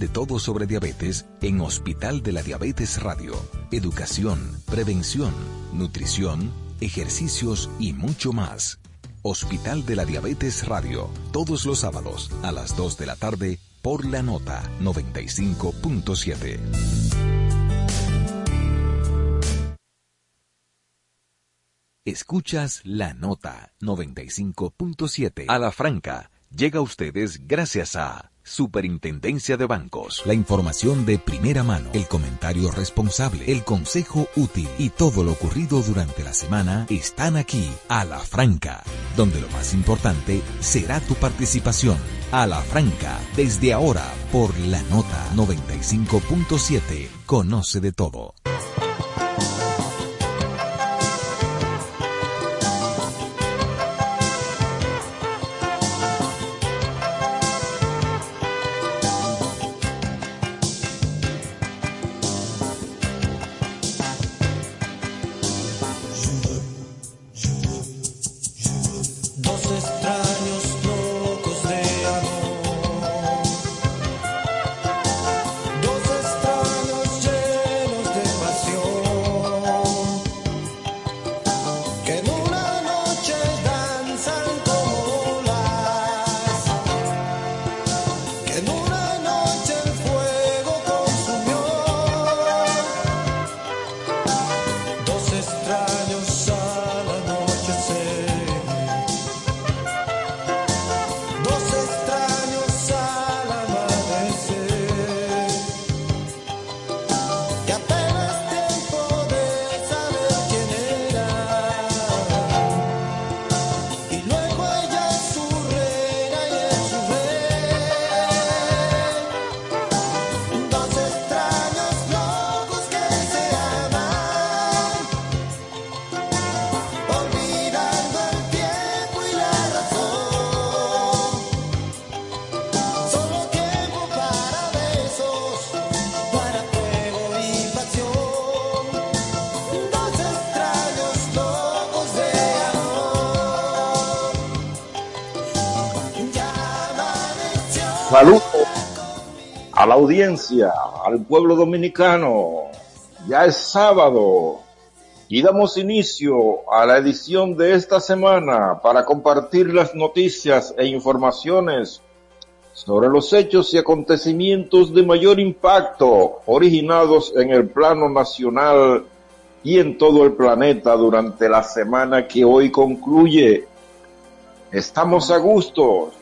De todo sobre diabetes en Hospital de la Diabetes Radio. Educación, prevención, nutrición, ejercicios y mucho más. Hospital de la Diabetes Radio, todos los sábados a las 2 de la tarde por la nota 95.7. Escuchas la nota 95.7 a la franca. Llega a ustedes gracias a Superintendencia de Bancos. La información de primera mano, el comentario responsable, el consejo útil y todo lo ocurrido durante la semana están aquí, a la franca, donde lo más importante será tu participación. A la franca, desde ahora, por la nota 95.7, conoce de todo. Al pueblo dominicano. Ya es sábado y damos inicio a la edición de esta semana para compartir las noticias e informaciones sobre los hechos y acontecimientos de mayor impacto originados en el plano nacional y en todo el planeta durante la semana que hoy concluye. Estamos a gusto,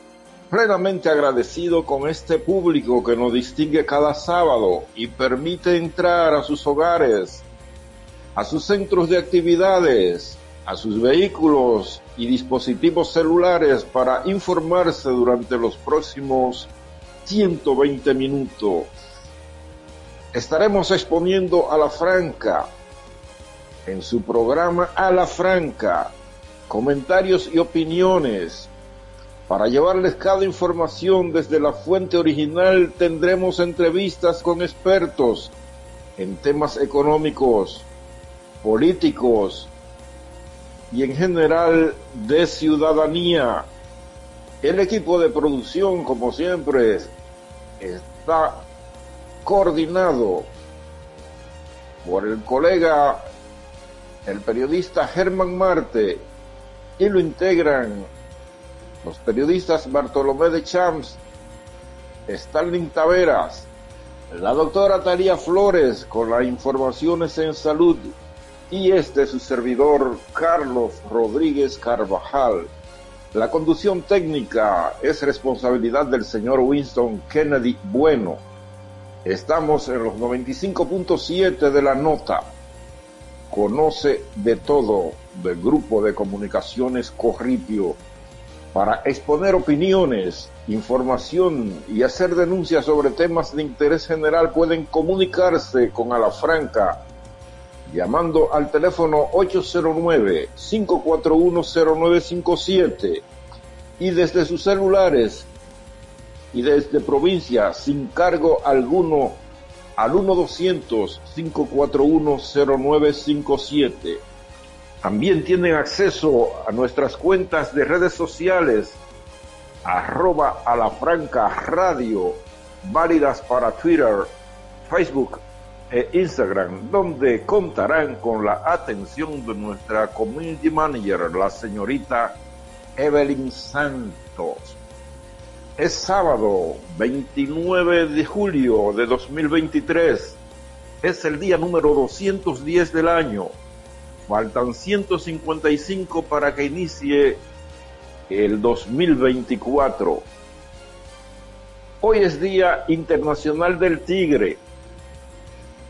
plenamente agradecido con este público que nos distingue cada sábado y permite entrar a sus hogares, a sus centros de actividades, a sus vehículos y dispositivos celulares para informarse durante los próximos 120 minutos. Estaremos exponiendo a la franca en su programa A la franca comentarios y opiniones para llevarles cada información desde la fuente original tendremos entrevistas con expertos en temas económicos, políticos y en general de ciudadanía. El equipo de producción, como siempre, está coordinado por el colega, el periodista Germán Marte, y lo integran los periodistas Bartolomé de Champs, Stalin Taveras, la doctora Talía Flores con las informaciones en salud y este su servidor Carlos Rodríguez Carvajal. La conducción técnica es responsabilidad del señor Winston Kennedy Bueno. Estamos en los 95.7 de la nota. Conoce de todo del grupo de comunicaciones Corripio para exponer opiniones, información y hacer denuncias sobre temas de interés general pueden comunicarse con Alafranca llamando al teléfono 809-541-0957 y desde sus celulares y desde provincia sin cargo alguno al 1-200-541-0957. También tienen acceso a nuestras cuentas de redes sociales, arroba a la franca radio válidas para Twitter, Facebook e Instagram, donde contarán con la atención de nuestra community manager, la señorita Evelyn Santos. Es sábado 29 de julio de 2023. Es el día número 210 del año. Faltan 155 para que inicie el 2024. Hoy es Día Internacional del Tigre,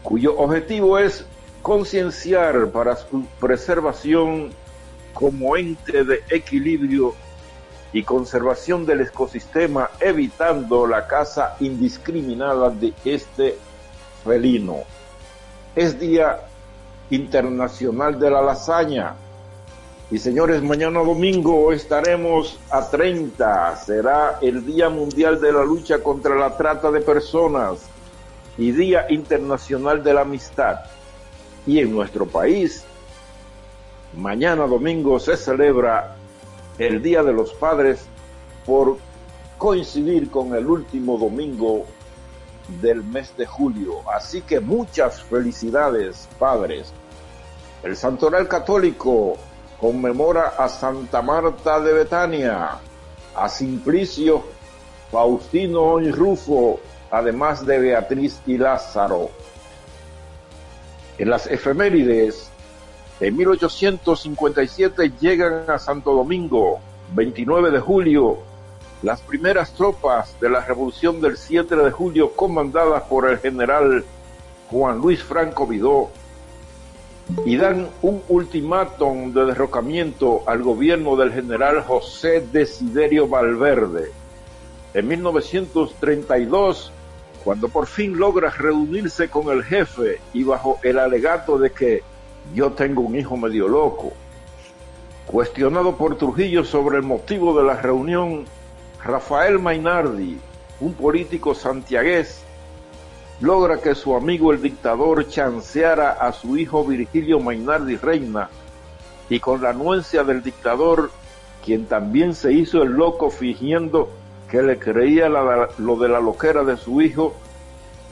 cuyo objetivo es concienciar para su preservación como ente de equilibrio y conservación del ecosistema, evitando la caza indiscriminada de este felino. Es Día Internacional de la Lasaña. Y señores, mañana domingo estaremos a 30. Será el Día Mundial de la Lucha contra la Trata de Personas y Día Internacional de la Amistad. Y en nuestro país, mañana domingo se celebra el Día de los Padres por coincidir con el último domingo del mes de julio. Así que muchas felicidades, padres. El Santoral Católico conmemora a Santa Marta de Betania, a Simplicio, Faustino y Rufo, además de Beatriz y Lázaro. En las efemérides, en 1857 llegan a Santo Domingo, 29 de julio, las primeras tropas de la Revolución del 7 de julio comandadas por el general Juan Luis Franco Vidó y dan un ultimátum de derrocamiento al gobierno del general José Desiderio Valverde. En 1932, cuando por fin logra reunirse con el jefe y bajo el alegato de que yo tengo un hijo medio loco. Cuestionado por Trujillo sobre el motivo de la reunión, Rafael Mainardi, un político santiagués, logra que su amigo el dictador chanceara a su hijo Virgilio Mainardi Reina y con la anuencia del dictador, quien también se hizo el loco fingiendo que le creía lo de la loquera de su hijo,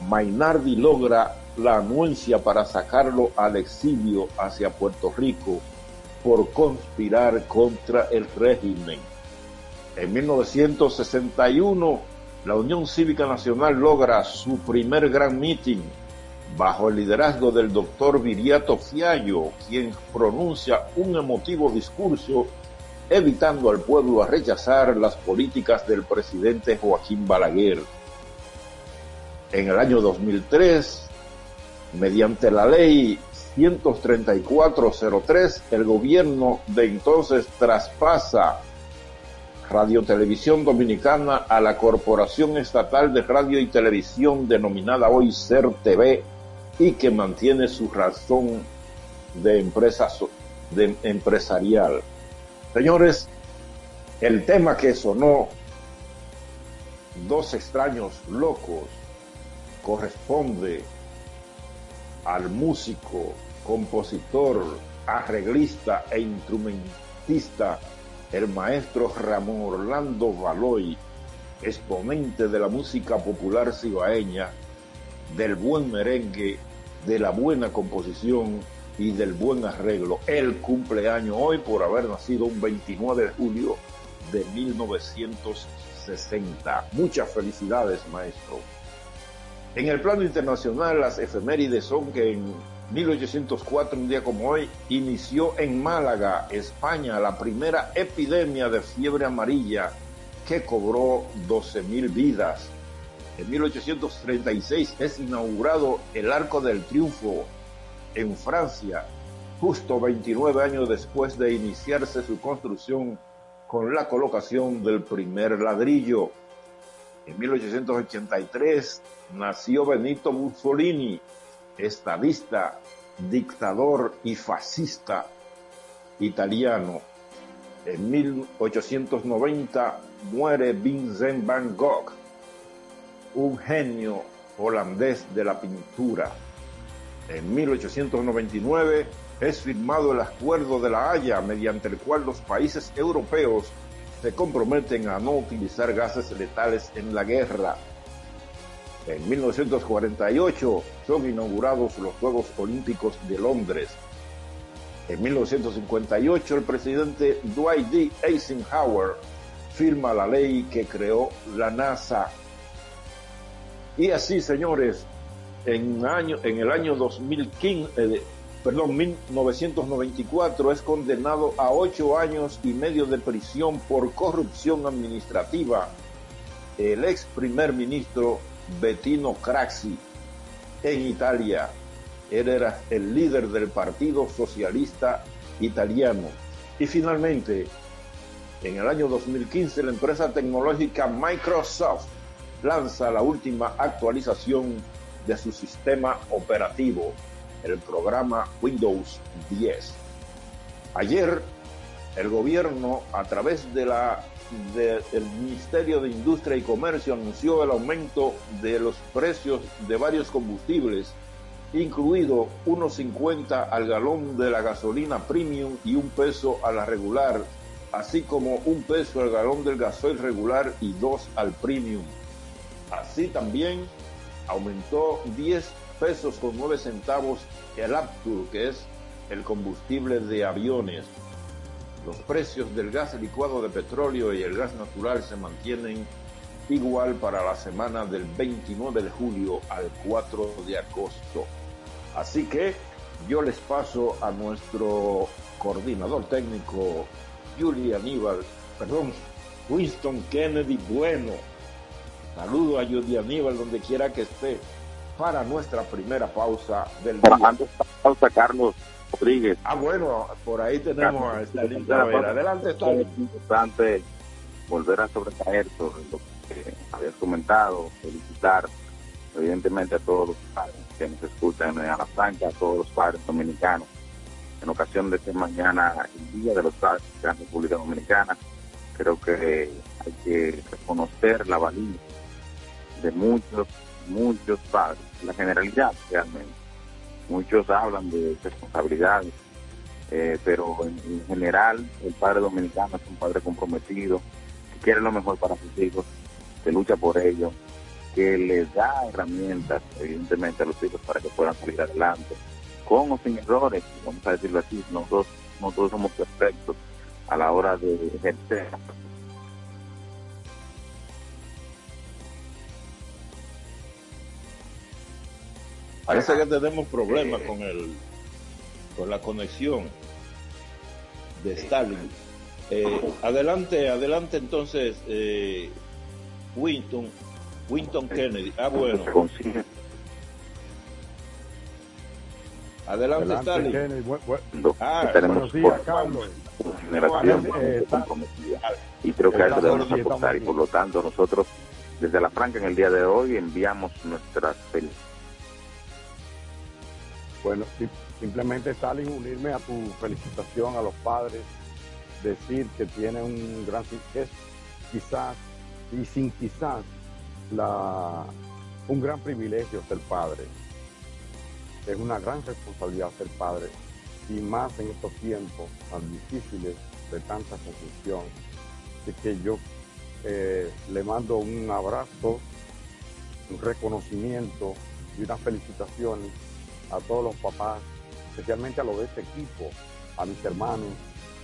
Mainardi logra la anuencia para sacarlo al exilio hacia Puerto Rico por conspirar contra el régimen. En 1961, la Unión Cívica Nacional logra su primer gran meeting bajo el liderazgo del doctor Viriato Fiallo, quien pronuncia un emotivo discurso evitando al pueblo a rechazar las políticas del presidente Joaquín Balaguer. En el año 2003, Mediante la ley 13403, el gobierno de entonces traspasa Radio Televisión Dominicana a la Corporación Estatal de Radio y Televisión denominada hoy CER TV y que mantiene su razón de empresa de empresarial. Señores, el tema que sonó Dos extraños locos corresponde al músico, compositor, arreglista e instrumentista, el maestro Ramón Orlando Valoy, exponente de la música popular cibaeña, del buen merengue, de la buena composición y del buen arreglo. El cumpleaños hoy por haber nacido un 29 de julio de 1960. Muchas felicidades, maestro. En el plano internacional, las efemérides son que en 1804, un día como hoy, inició en Málaga, España, la primera epidemia de fiebre amarilla que cobró 12.000 vidas. En 1836 es inaugurado el Arco del Triunfo en Francia, justo 29 años después de iniciarse su construcción con la colocación del primer ladrillo. En 1883 nació Benito Mussolini, estadista, dictador y fascista italiano. En 1890 muere Vincent van Gogh, un genio holandés de la pintura. En 1899 es firmado el Acuerdo de la Haya, mediante el cual los países europeos se comprometen a no utilizar gases letales en la guerra. En 1948 son inaugurados los Juegos Olímpicos de Londres. En 1958 el presidente Dwight D. Eisenhower firma la ley que creó la NASA. Y así, señores, en, año, en el año 2015, eh, perdón, 1994 es condenado a ocho años y medio de prisión por corrupción administrativa el ex primer ministro Bettino Craxi en Italia. Él era el líder del Partido Socialista Italiano. Y finalmente, en el año 2015, la empresa tecnológica Microsoft lanza la última actualización de su sistema operativo, el programa Windows 10. Ayer, el gobierno, a través de la del Ministerio de Industria y Comercio anunció el aumento de los precios de varios combustibles, incluido 1.50 al galón de la gasolina premium y un peso a la regular, así como un peso al galón del gasoil regular y dos al premium. Así también aumentó 10 pesos con 9 centavos el Aptur, que es el combustible de aviones. Los precios del gas licuado de petróleo y el gas natural se mantienen igual para la semana del 29 de julio al 4 de agosto. Así que yo les paso a nuestro coordinador técnico, Julie Aníbal, perdón, Winston Kennedy Bueno. Saludo a Julie Aníbal donde quiera que esté para nuestra primera pausa del día. Pausa, Carlos Rodríguez. Ah, bueno, por ahí tenemos a Stalin Adelante, Stalin. Es importante volver a sobrecaer sobre lo que habías comentado, felicitar evidentemente a todos los padres que nos escuchan en la Franca, a todos los padres dominicanos. En ocasión de que mañana el Día de los Padres de la República Dominicana, creo que hay que reconocer la valía de muchos, muchos padres, la generalidad realmente. Muchos hablan de responsabilidades, eh, pero en, general el padre dominicano es un padre comprometido, que quiere lo mejor para sus hijos, que lucha por ellos, que les da herramientas, evidentemente, a los hijos para que puedan salir adelante, con o sin errores, vamos a decirlo así, nosotros, no todos somos perfectos a la hora de ejercer. Parece que tenemos problemas con el con la conexión de Stalin. Eh, adelante, adelante entonces, eh, Winton, Winton Kennedy. Ah, bueno. Adelante, Stalin. Kennedy. ah, buenos días, Carlos. Generación eh, y creo que a eso debemos apostar y por lo tanto nosotros desde la Franca en el día de hoy enviamos nuestras felicidades. Bueno, simplemente Stalin, unirme a tu felicitación a los padres, decir que tiene un gran es quizás y sin quizás la, un gran privilegio ser padre. Es una gran responsabilidad ser padre y más en estos tiempos tan difíciles de tanta confusión. Así que yo eh, le mando un abrazo, un reconocimiento y unas felicitaciones a todos los papás, especialmente a los de este equipo, a mis hermanos,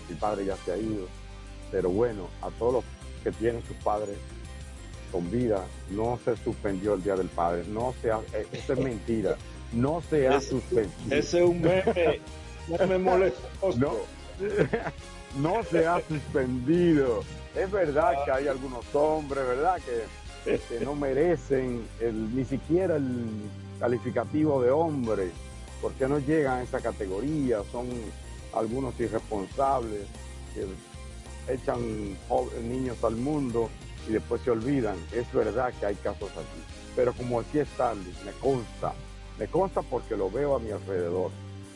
mi padre ya se ha ido, pero bueno, a todos los que tienen sus padres con vida, no se suspendió el Día del Padre, no se ha, eh, eso es mentira, no se ha suspendido. Ese es un meme, me molesta. No, no se ha suspendido. Es verdad que hay algunos hombres, ¿verdad? Que, que no merecen el, ni siquiera el calificativo de hombre, porque no llegan a esa categoría, son algunos irresponsables que echan niños al mundo y después se olvidan. Es verdad que hay casos así. Pero como decía Stanley, me consta, me consta porque lo veo a mi alrededor,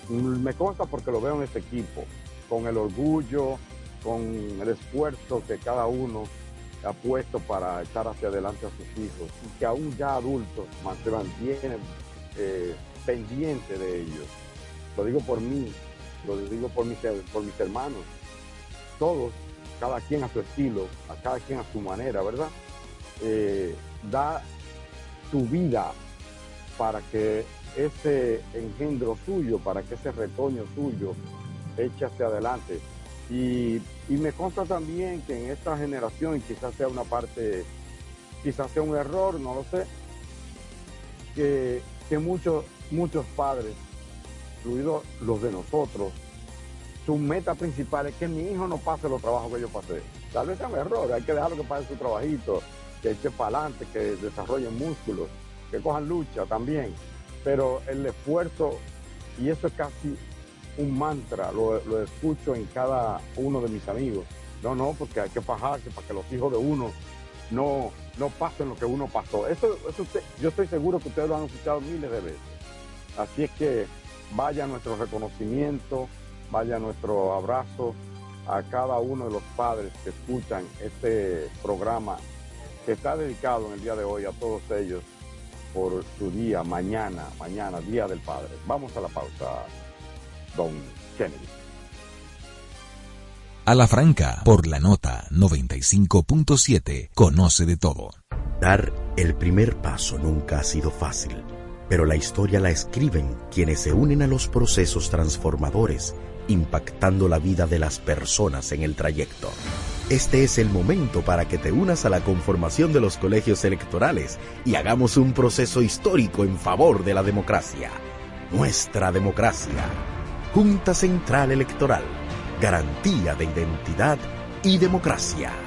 me consta porque lo veo en este equipo, con el orgullo, con el esfuerzo que cada uno ha puesto para echar hacia adelante a sus hijos y que aún ya adultos se mantienen eh, de ellos. Lo digo por mí, lo digo por mis, por mis hermanos. Todos cada quien a su estilo, a cada quien a su manera, ¿verdad? Eh, da su vida para que ese engendro suyo, para que ese retoño suyo eche hacia adelante. Y, me consta también que en esta generación, y quizás sea una parte, quizás sea un error, no lo sé, que, que muchos, muchos padres, incluidos los de nosotros, su meta principal es que mi hijo no pase los trabajos que yo pasé. Tal vez sea un error, hay que dejarlo que pase su trabajito, que eche para adelante, que desarrollen músculos, que cojan lucha también. Pero el esfuerzo, y eso es casi un mantra, lo, escucho en cada uno de mis amigos. No, no, porque hay que fajarse para que los hijos de uno no, no pasen lo que uno pasó. Eso, eso yo estoy seguro que ustedes lo han escuchado miles de veces. Así es que vaya nuestro reconocimiento, vaya nuestro abrazo a cada uno de los padres que escuchan este programa que está dedicado en el día de hoy a todos ellos por su día, mañana, mañana, Día del Padre. Vamos a la pausa, don Kennedy. A la franca, por la nota 95.7, conoce de todo. Dar el primer paso nunca ha sido fácil, pero la historia la escriben quienes se unen a los procesos transformadores impactando la vida de las personas en el trayecto. Este es el momento para que te unas a la conformación de los colegios electorales y hagamos un proceso histórico en favor de la democracia. Nuestra democracia. Junta Central Electoral. Garantía de identidad y democracia.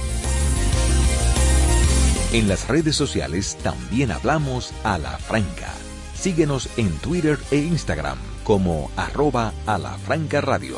En las redes sociales también hablamos a la franca. Síguenos en Twitter e Instagram como arroba a la franca radio.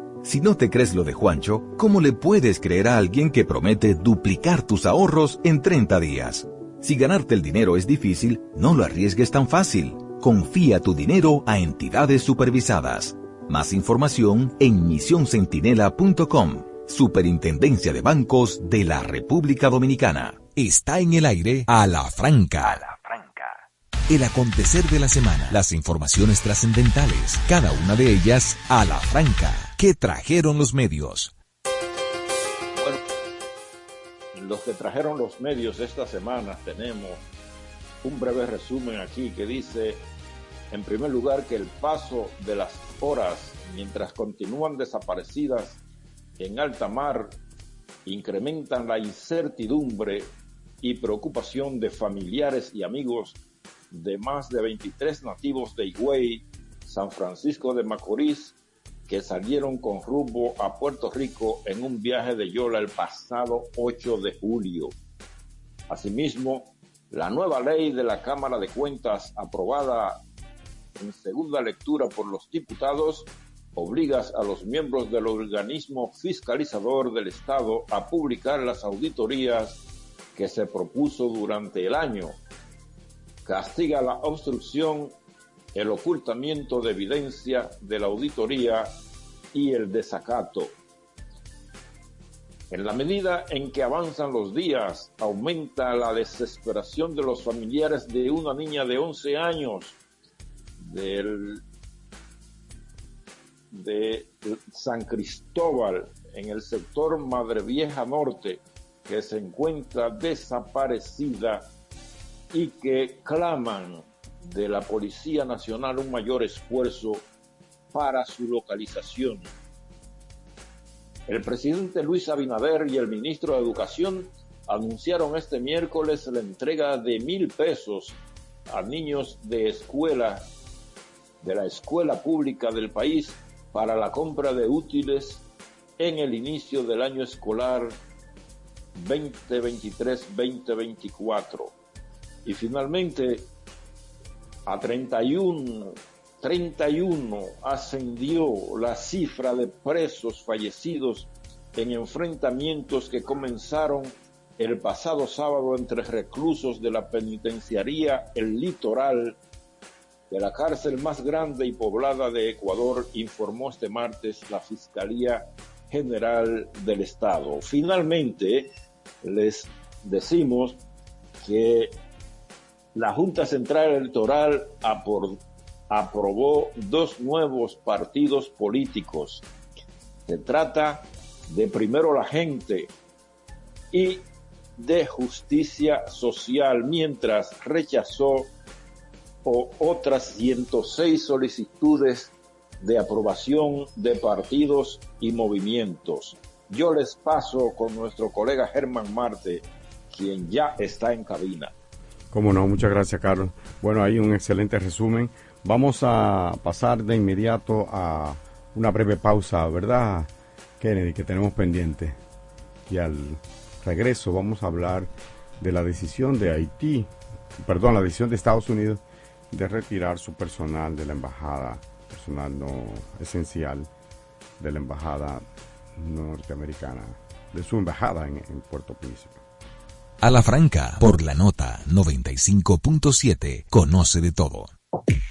Si no te crees lo de Juancho, ¿cómo le puedes creer a alguien que promete duplicar tus ahorros en 30 días? Si ganarte el dinero es difícil, no lo arriesgues tan fácil. Confía tu dinero a entidades supervisadas. Más información en misioncentinela.com. Superintendencia de Bancos de la República Dominicana. Está en el aire a la franca el acontecer de la semana, las informaciones trascendentales, cada una de ellas a la franca. ¿Qué trajeron los medios? Bueno, los que trajeron los medios esta semana tenemos un breve resumen aquí que dice, en primer lugar, que el paso de las horas mientras continúan desaparecidas en alta mar incrementan la incertidumbre y preocupación de familiares y amigos de más de 23 nativos de Higüey, San Francisco de Macorís, que salieron con rumbo a Puerto Rico en un viaje de Yola el pasado 8 de julio. Asimismo, la nueva ley de la Cámara de Cuentas aprobada en segunda lectura por los diputados obliga a los miembros del organismo fiscalizador del Estado a publicar las auditorías que se propuso durante el año castiga la obstrucción, el ocultamiento de evidencia de la auditoría y el desacato. En la medida en que avanzan los días, aumenta la desesperación de los familiares de una niña de 11 años del, de San Cristóbal, en el sector Madre Vieja Norte, que se encuentra desaparecida y que claman de la Policía Nacional un mayor esfuerzo para su localización. El presidente Luis Abinader y el ministro de Educación anunciaron este miércoles la entrega de mil pesos a niños de escuela, de la escuela pública del país, para la compra de útiles en el inicio del año escolar 2023-2024. Y finalmente, a 31, 31 ascendió la cifra de presos fallecidos en enfrentamientos que comenzaron el pasado sábado entre reclusos de la penitenciaría El Litoral de la cárcel más grande y poblada de Ecuador, informó este martes la Fiscalía General del Estado. Finalmente, les decimos que la Junta Central Electoral aprobó dos nuevos partidos políticos. Se trata de Primero la Gente y de Justicia Social, mientras rechazó otras 106 solicitudes de aprobación de partidos y movimientos. Yo les paso con nuestro colega Germán Marte, quien ya está en cabina. Cómo no, muchas gracias Carlos. Bueno, hay un excelente resumen. Vamos a pasar de inmediato a una breve pausa, ¿verdad, Kennedy, que tenemos pendiente? Y al regreso vamos a hablar de la decisión de Haití, perdón, la decisión de Estados Unidos de retirar su personal de la embajada, personal no esencial de la embajada norteamericana, de su embajada en, Puerto Príncipe. A la franca, por la nota 95.7, conoce de todo.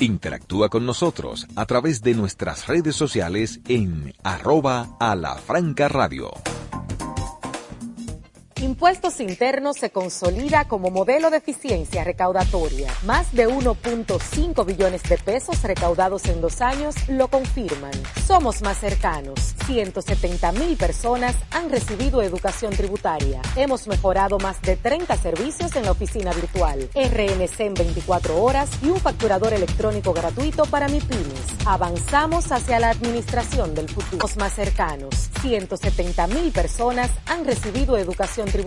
Interactúa con nosotros a través de nuestras redes sociales en arroba a la franca radio. Impuestos Internos se consolida como modelo de eficiencia recaudatoria. Más de 1.5 billones de pesos recaudados en dos años lo confirman. Somos más cercanos. 170 mil personas han recibido educación tributaria. Hemos mejorado más de 30 servicios en la oficina virtual. RNC en 24 horas y un facturador electrónico gratuito para MIPIMES. Avanzamos hacia la administración del futuro. Somos más cercanos. 170 mil personas han recibido educación tributaria.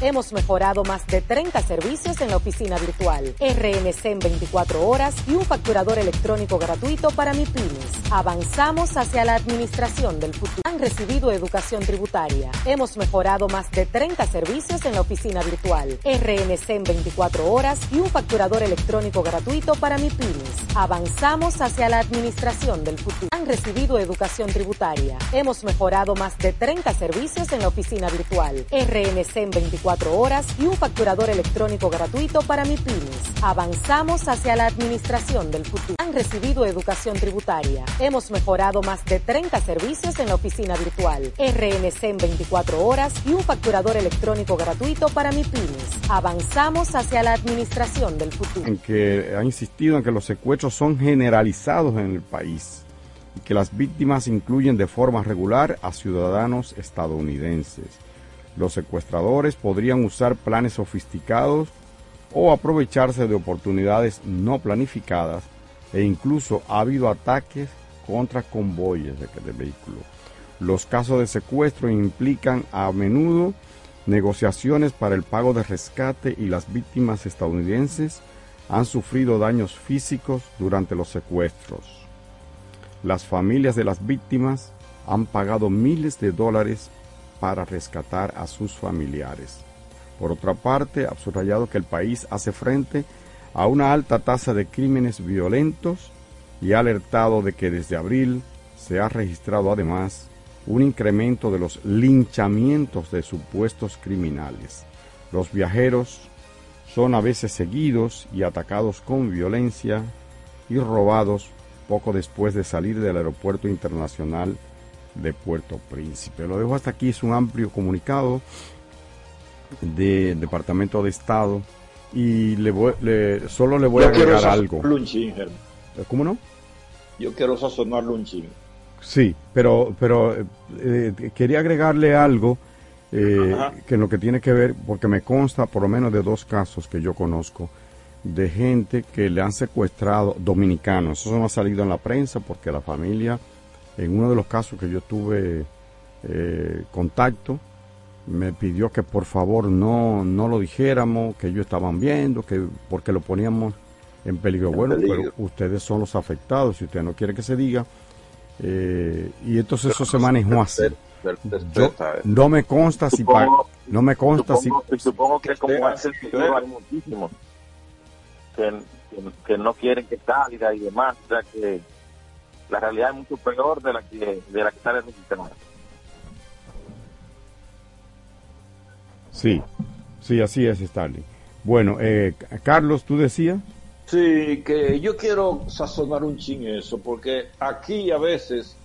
Hemos mejorado más de 30 servicios en la oficina virtual, RNC en 24 horas y un facturador electrónico gratuito para MIPIMES. Avanzamos hacia la administración del futuro. Han recibido educación tributaria. Hemos mejorado más de 30 servicios en la oficina virtual, RNC en 24 horas y un facturador electrónico gratuito para MIPIMES. Avanzamos hacia la administración del futuro. Han recibido educación tributaria. Hemos mejorado más de 30 servicios en la oficina virtual, RNC en 24 horas y un facturador electrónico gratuito para MIPIMES. Avanzamos hacia la administración del futuro. Han recibido educación tributaria. Hemos mejorado más de 30 servicios en la oficina virtual, RNC en 24 horas y un facturador electrónico gratuito para MIPIMES. Avanzamos hacia la administración del futuro. En que ha insistido en que los secuestros son generalizados en el país y que las víctimas incluyen de forma regular a ciudadanos estadounidenses. Los secuestradores podrían usar planes sofisticados o aprovecharse de oportunidades no planificadas e incluso ha habido ataques contra convoyes de, vehículos. Los casos de secuestro implican a menudo negociaciones para el pago de rescate y las víctimas estadounidenses han sufrido daños físicos durante los secuestros. Las familias de las víctimas han pagado miles de dólares para rescatar a sus familiares. Por otra parte, ha subrayado que el país hace frente a una alta tasa de crímenes violentos y ha alertado de que desde abril se ha registrado además un incremento de los linchamientos de supuestos criminales. Los viajeros son a veces seguidos y atacados con violencia y robados poco después de salir del aeropuerto internacional de Puerto Príncipe. Lo dejo hasta aquí, es un amplio comunicado del Departamento de Estado y le voy, le, solo le voy a agregar algo. ¿Cómo no? Yo quiero sazonarlo un chin. Sí, pero, pero eh, quería agregarle algo eh, que en lo que tiene que ver, porque me consta por lo menos de dos casos que yo conozco de gente que le han secuestrado dominicanos. Eso no ha salido en la prensa porque la familia, en uno de los casos que yo tuve eh, contacto, me pidió que por favor no, no lo dijéramos, que ellos estaban viendo, que porque lo poníamos en peligro. bueno, pero ustedes son los afectados, si usted no quiere que se diga. Eh, y entonces eso se manejó así. no me consta si no me consta si supongo que como hace hay muchísimos que, que, no quieren que salga y demás, o sea que la realidad es mucho peor de la que de la que sale registrada. Sí, sí, así es, Stanley. Bueno, eh, Carlos, ¿tú decías? Sí, que yo quiero sazonar un chin eso, porque aquí a veces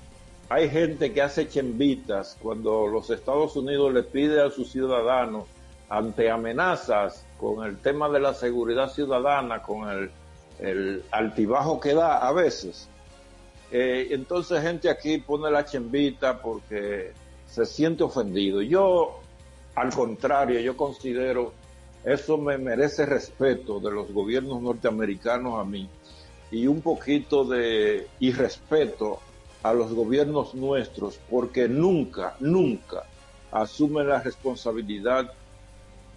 hay gente que hace chembitas cuando los Estados Unidos le pide a sus ciudadanos ante amenazas con el tema de la seguridad ciudadana, con el, altibajo que da a veces. Eh, entonces gente aquí pone la chembita porque se siente ofendido. Yo al contrario, yo considero eso me merece respeto de los gobiernos norteamericanos a mí y un poquito de irrespeto a los gobiernos nuestros porque nunca, nunca asumen la responsabilidad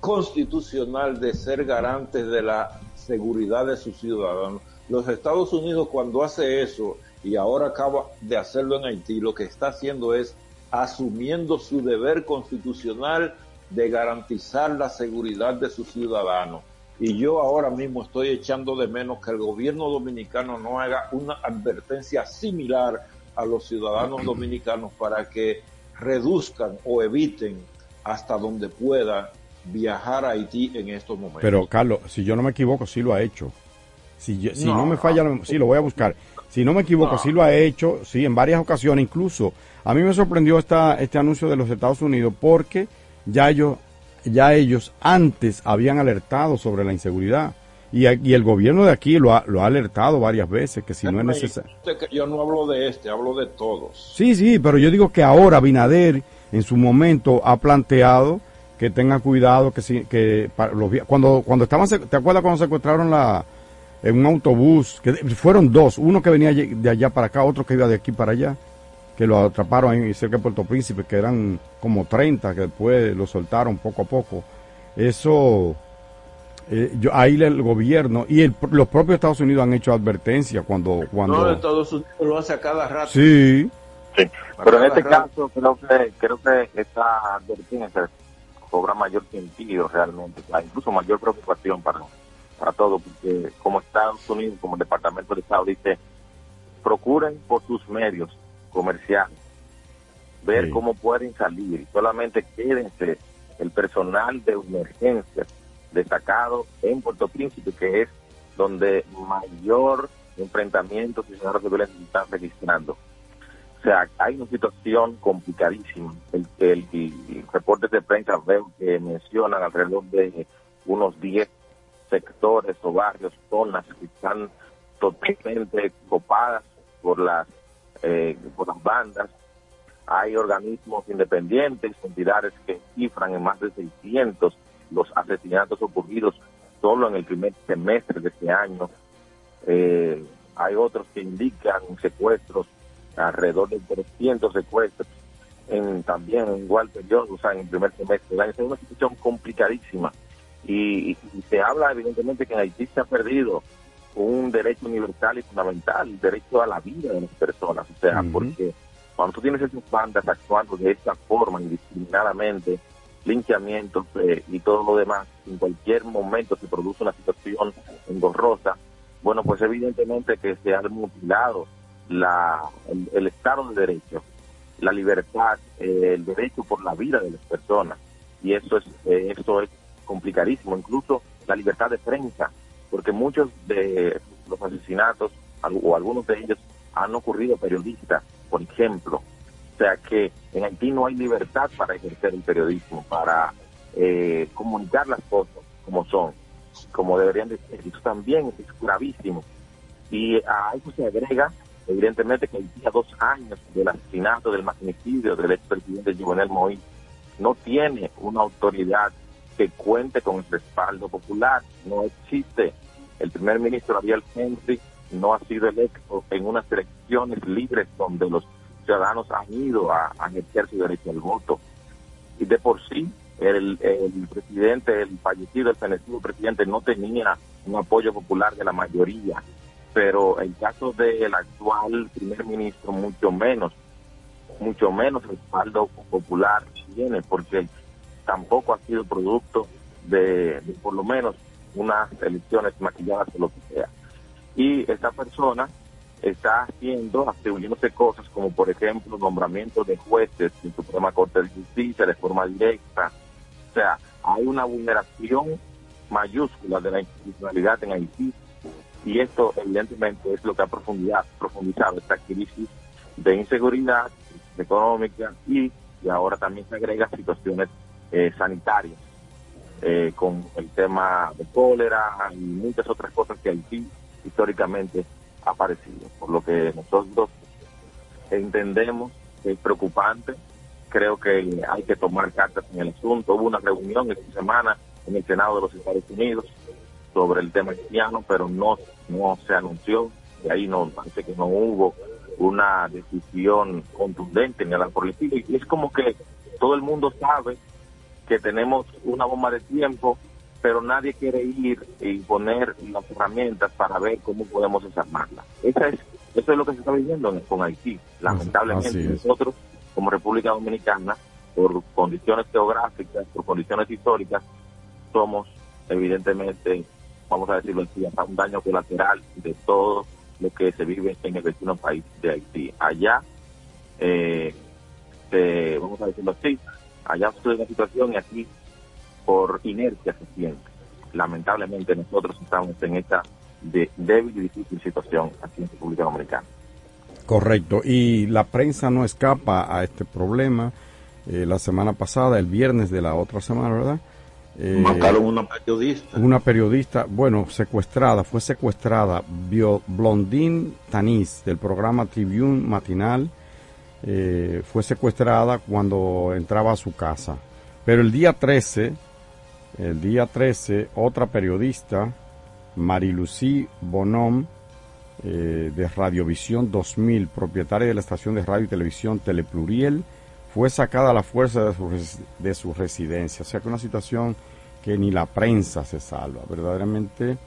constitucional de ser garantes de la seguridad de sus ciudadanos. Los Estados Unidos cuando hace eso y ahora acaba de hacerlo en Haití, lo que está haciendo es asumiendo su deber constitucional de garantizar la seguridad de sus ciudadanos. Y yo ahora mismo estoy echando de menos que el gobierno dominicano no haga una advertencia similar a los ciudadanos dominicanos para que reduzcan o eviten hasta donde pueda viajar a Haití en estos momentos. Pero Carlos, si yo no me equivoco, sí lo ha hecho. Si, si no, me falla, sí lo voy a buscar. Si no me equivoco, sí lo ha hecho, sí, en varias ocasiones. Incluso a mí me sorprendió esta, este anuncio de los Estados Unidos porque ya ellos, ya ellos antes habían alertado sobre la inseguridad. Y, y el gobierno de aquí lo ha, lo ha alertado varias veces, que si no es necesario... Yo no hablo de este, hablo de todos. Sí, sí, pero yo digo que ahora Binader en su momento ha planteado que tenga cuidado, que, si, que los, cuando, cuando estaban, ¿te acuerdas cuando secuestraron la, en un autobús? que Fueron dos, uno que venía de allá para acá, otro que iba de aquí para allá que lo atraparon ahí cerca de Puerto Príncipe, que eran como 30, que después lo soltaron poco a poco. Eso, eh, yo, ahí el gobierno y los propios Estados Unidos han hecho advertencia cuando... cuando... No, Estados Unidos lo hace a cada rato. Sí. sí. Pero en este caso creo que, creo que esta advertencia cobra mayor sentido realmente, incluso mayor preocupación para, para todos, porque como Estados Unidos, como el Departamento de Estado dice, procuren por sus medios comercial, ver cómo pueden salir. Solamente quédense el personal de emergencia destacado en Puerto Príncipe, que es donde mayor enfrentamiento y se están registrando. O sea, hay una situación complicadísima. El, el, reporte de prensa veo que mencionan alrededor de unos 10 sectores o barrios, zonas que están totalmente copadas por las eh, por las bandas. Hay organismos independientes, entidades que cifran en más de 600 los asesinatos ocurridos solo en el primer semestre de este año. Eh, hay otros que indican secuestros, alrededor de 300 secuestros, en, también en igual periodo, o sea, en el primer semestre Es una situación complicadísima. Y, y, se habla evidentemente que en Haití se ha perdido un derecho universal y fundamental, el derecho a la vida de las personas. O sea, porque cuando tú tienes esas bandas actuando de esta forma, indiscriminadamente, linchamientos eh, y todo lo demás, en cualquier momento se produce una situación engorrosa, bueno, pues evidentemente que se ha mutilado la, el, Estado de Derecho, la libertad, eh, el derecho por la vida de las personas. Y eso es, eh, eso es complicadísimo, incluso la libertad de prensa porque muchos de los asesinatos, o algunos de ellos, han ocurrido periodistas, por ejemplo. O sea que en Haití no hay libertad para ejercer el periodismo, para eh, comunicar las cosas como son. como deberían de ser. Eso también es gravísimo. Y a eso se agrega, evidentemente, que el día dos años del asesinato, del magnicidio del expresidente Juvenel Moïse, no tiene una autoridad que cuente con el respaldo popular. No existe. El primer ministro Ariel Henry no ha sido electo en unas elecciones libres donde los ciudadanos han ido a, a ejercer su derecho al voto. Y de por sí, el, el presidente, el fallecido, el fenecido presidente no tenía un apoyo popular de la mayoría, pero el caso del actual primer ministro mucho menos, mucho menos respaldo popular tiene, porque tampoco ha sido producto de, de por lo menos unas elecciones maquilladas o lo que sea. Y esta persona está haciendo, atribuyéndose cosas como por ejemplo nombramiento de jueces en Suprema Corte de Justicia de forma directa. O sea, hay una vulneración mayúscula de la institucionalidad en Haití y esto evidentemente es lo que ha profundizado, profundizado esta crisis de inseguridad económica y, y ahora también se agrega situaciones eh, sanitarias eh, con el tema de cólera y muchas otras cosas que Haití históricamente ha aparecido. Por lo que nosotros entendemos que es preocupante, creo que hay que tomar cartas en el asunto. Hubo una reunión esta semana en el Senado de los Estados Unidos sobre el tema haitiano, pero no, no se anunció, y ahí no, parece que no hubo una decisión contundente ni nada por el estilo. Y es como que todo el mundo sabe que tenemos una bomba de tiempo, pero nadie quiere ir y poner las herramientas para ver cómo podemos desarmarla. Esa es, eso es lo que se está viviendo con Haití. Lamentablemente nosotros, como República Dominicana, por condiciones geográficas, por condiciones históricas, somos evidentemente, vamos a decirlo así, hasta un daño colateral de todo lo que se vive en el vecino país de Haití. Allá, eh, se- vamos a decirlo así, allá sucede una situación y aquí por inercia se siente. Lamentablemente nosotros estamos en esta de débil y difícil situación aquí en República Dominicana. Correcto, y la prensa no escapa a este problema. Eh, la semana pasada, el viernes de la otra semana, ¿verdad? Eh, Mataron una periodista. una periodista, bueno, secuestrada, fue secuestrada, Bio- Blondine Tanis, del programa Tribune Matinal, eh, fue secuestrada cuando entraba a su casa. Pero el día 13, el día 13, otra periodista, Marilucy Bonom, eh, de Radiovisión 2000, propietaria de la estación de radio y televisión Telepluriel, fue sacada a la fuerza de su, de su residencia. O sea que una situación que ni la prensa se salva. Verdaderamente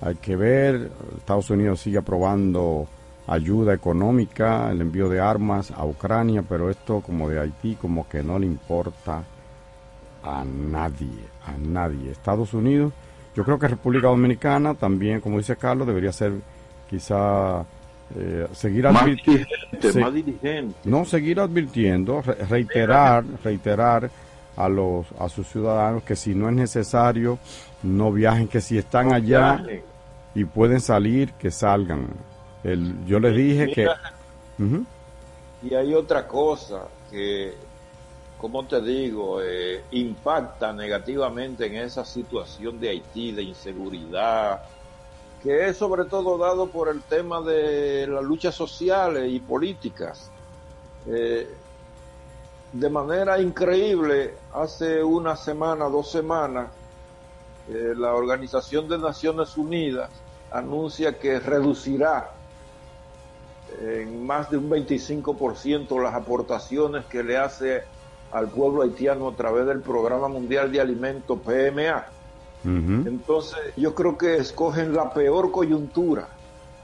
hay que ver, Estados Unidos sigue aprobando ayuda económica, el envío de armas a Ucrania, pero esto como de Haití como que no le importa a nadie, a nadie. Estados Unidos, yo creo que República Dominicana también, como dice Carlos, debería ser quizá eh, seguir Más advirti- dirigente, Sí. más dirigente. no seguir advirtiendo, re- reiterar, reiterar a los a sus ciudadanos que si no es necesario no viajen, que si están allá y pueden salir, que salgan. El, yo les dije que Y hay otra cosa que, como te digo, eh, impacta negativamente en esa situación de Haití, de inseguridad, que es sobre todo dado por el tema de las luchas sociales y políticas. Eh, de manera increíble, hace una semana, dos semanas, eh, la Organización de Naciones Unidas anuncia que reducirá en más de un 25% las aportaciones que le hace al pueblo haitiano a través del Programa Mundial de Alimentos PMA. Entonces, yo creo que escogen la peor coyuntura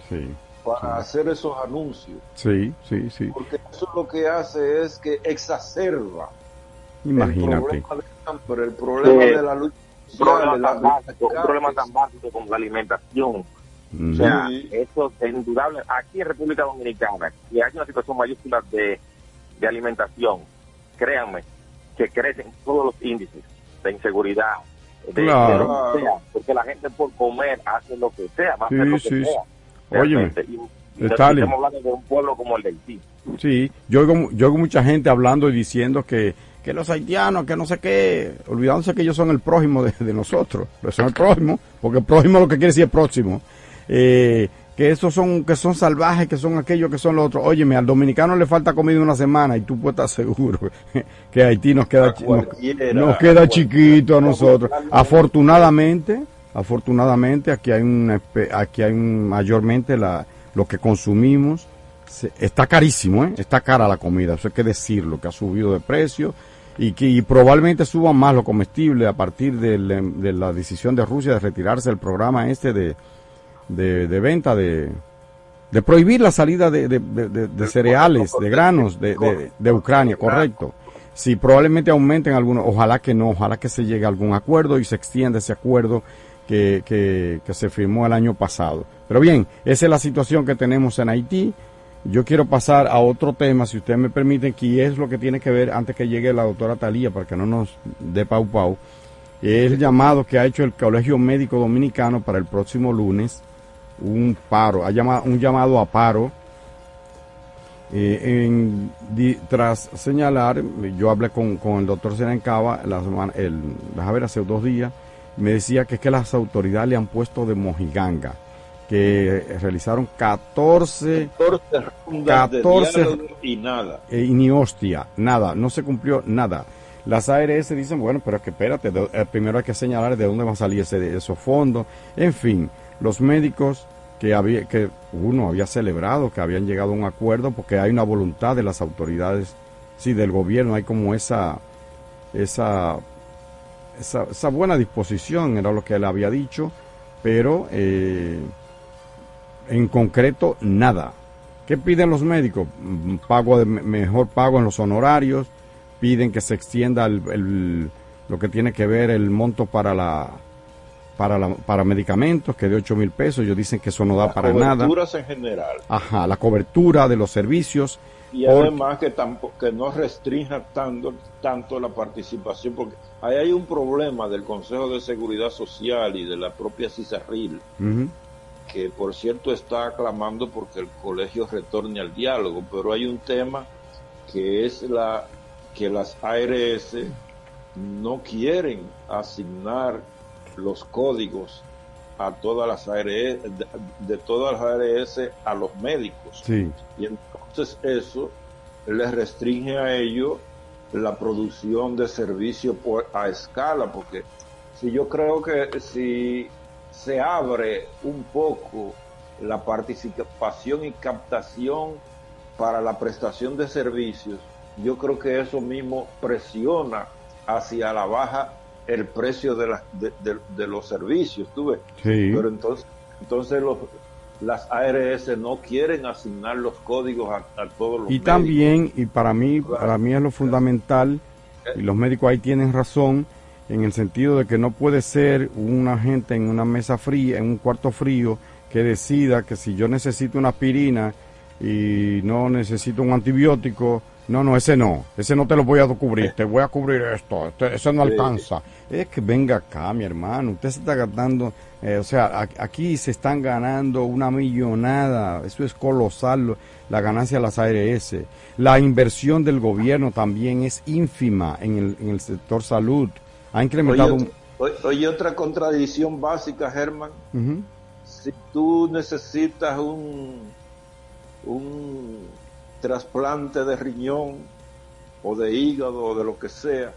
sí, para hacer esos anuncios, sí, sí, sí. porque eso lo que hace es que exacerba Imagínate. el problema del hambre, el problema Sí. de la lucha social, de problema, la tan básico, un problema tan básico como la alimentación. O sea, Sí. eso es indudable. Aquí en República Dominicana, que hay una situación mayúscula de, de alimentación, créanme, que crecen todos los índices de inseguridad, de, Claro. de lo que sea, porque la gente por comer hace lo que sea, va a Sí, hacer lo que sí, sea. Y Estamos hablando de un pueblo como el de Haití. Sí, yo oigo, yo oigo mucha gente hablando y diciendo que, que los haitianos, que no sé qué, olvidándose que ellos son el prójimo de, de nosotros, pero son el prójimo, porque el prójimo lo que quiere decir es próximo. Eh, que esos son, que son salvajes, que son aquellos, que son los otros. Óyeme, al dominicano le falta comida una semana y tú puedes estar seguro que Haití nos queda, nos, queda chiquito a nosotros. Afortunadamente, afortunadamente aquí hay un, aquí hay un, mayormente la, lo que consumimos está carísimo, ¿eh? está cara la comida, eso hay que decirlo, que ha subido de precio y que probablemente suba más lo comestible a partir de, de la decisión de Rusia de retirarse del programa este de, de, de venta de, de prohibir la salida de, de, de cereales, de granos de, Ucrania, correcto. Sí, probablemente aumenten algunos, ojalá que no, ojalá que se llegue a algún acuerdo y se extienda ese acuerdo que, que, que se firmó el año pasado. Pero bien, esa es la situación que tenemos en Haití. Yo quiero pasar a otro tema, si ustedes me permiten, que es lo que tiene que ver antes que llegue la doctora Talía, para que no nos dé pau pau. Es el llamado que ha hecho el Colegio Médico Dominicano para el próximo lunes un paro, ha llamado, un llamado a paro. Eh, en, tras señalar, yo hablé con, con el doctor Serencaba la semana, el, ver, hace dos días, me decía que es que las autoridades le han puesto de mojiganga, que realizaron 14, 14, y nada. Eh, y ni hostia, nada, no se cumplió nada. Las ARS dicen, bueno, pero es que espérate, eh, primero hay que señalar de dónde va a salir ese, esos fondos, en fin los médicos que, había, que uno había celebrado, que habían llegado a un acuerdo, porque hay una voluntad de las autoridades, sí, del gobierno, hay como esa, esa, esa, buena disposición, era lo que él había dicho, pero eh, en concreto nada. ¿Qué piden los médicos? Mm, pago mejor pago en los honorarios, piden que se extienda el, lo que tiene que ver el monto para la para, la, para medicamentos, que de 8 mil pesos, ellos dicen que eso no da para nada. Las coberturas en general. Ajá, la cobertura de los servicios. Y además que, tampoco, que no restrinja tanto, tanto la participación, porque ahí hay un problema del Consejo de Seguridad Social y de la propia CISARRIL, que por cierto está aclamando porque el colegio retorne al diálogo, pero hay un tema que es la que las ARS no quieren asignar los códigos a todas las ARS, de, todas las ARS a los médicos. Sí. Y entonces eso les restringe a ellos la producción de servicios por, a escala, porque si yo creo que si se abre un poco la participación y captación para la prestación de servicios, yo creo que eso mismo presiona hacia la baja el precio de, la, de, los servicios, tuve. Pero entonces, entonces los, las ARS no quieren asignar los códigos a, todos los Y también, y para mí, para mí es lo fundamental, y los médicos ahí tienen razón, en el sentido de que no puede ser una gente en una mesa fría, en un cuarto frío, que decida que si yo necesito una aspirina y no necesito un antibiótico, no, no, ese no. Ese no te lo voy a cubrir. Te voy a cubrir esto. Este, ese no alcanza. Es que venga acá, mi hermano. Usted se está gastando. Eh, o sea, aquí se están ganando una millonada. Eso es colosal. La ganancia de las ARS. La inversión del gobierno también es ínfima en el, en el sector salud. Ha incrementado. Oye, otra contradicción básica, Germán. Si tú necesitas un. un trasplante de riñón o de hígado o de lo que sea,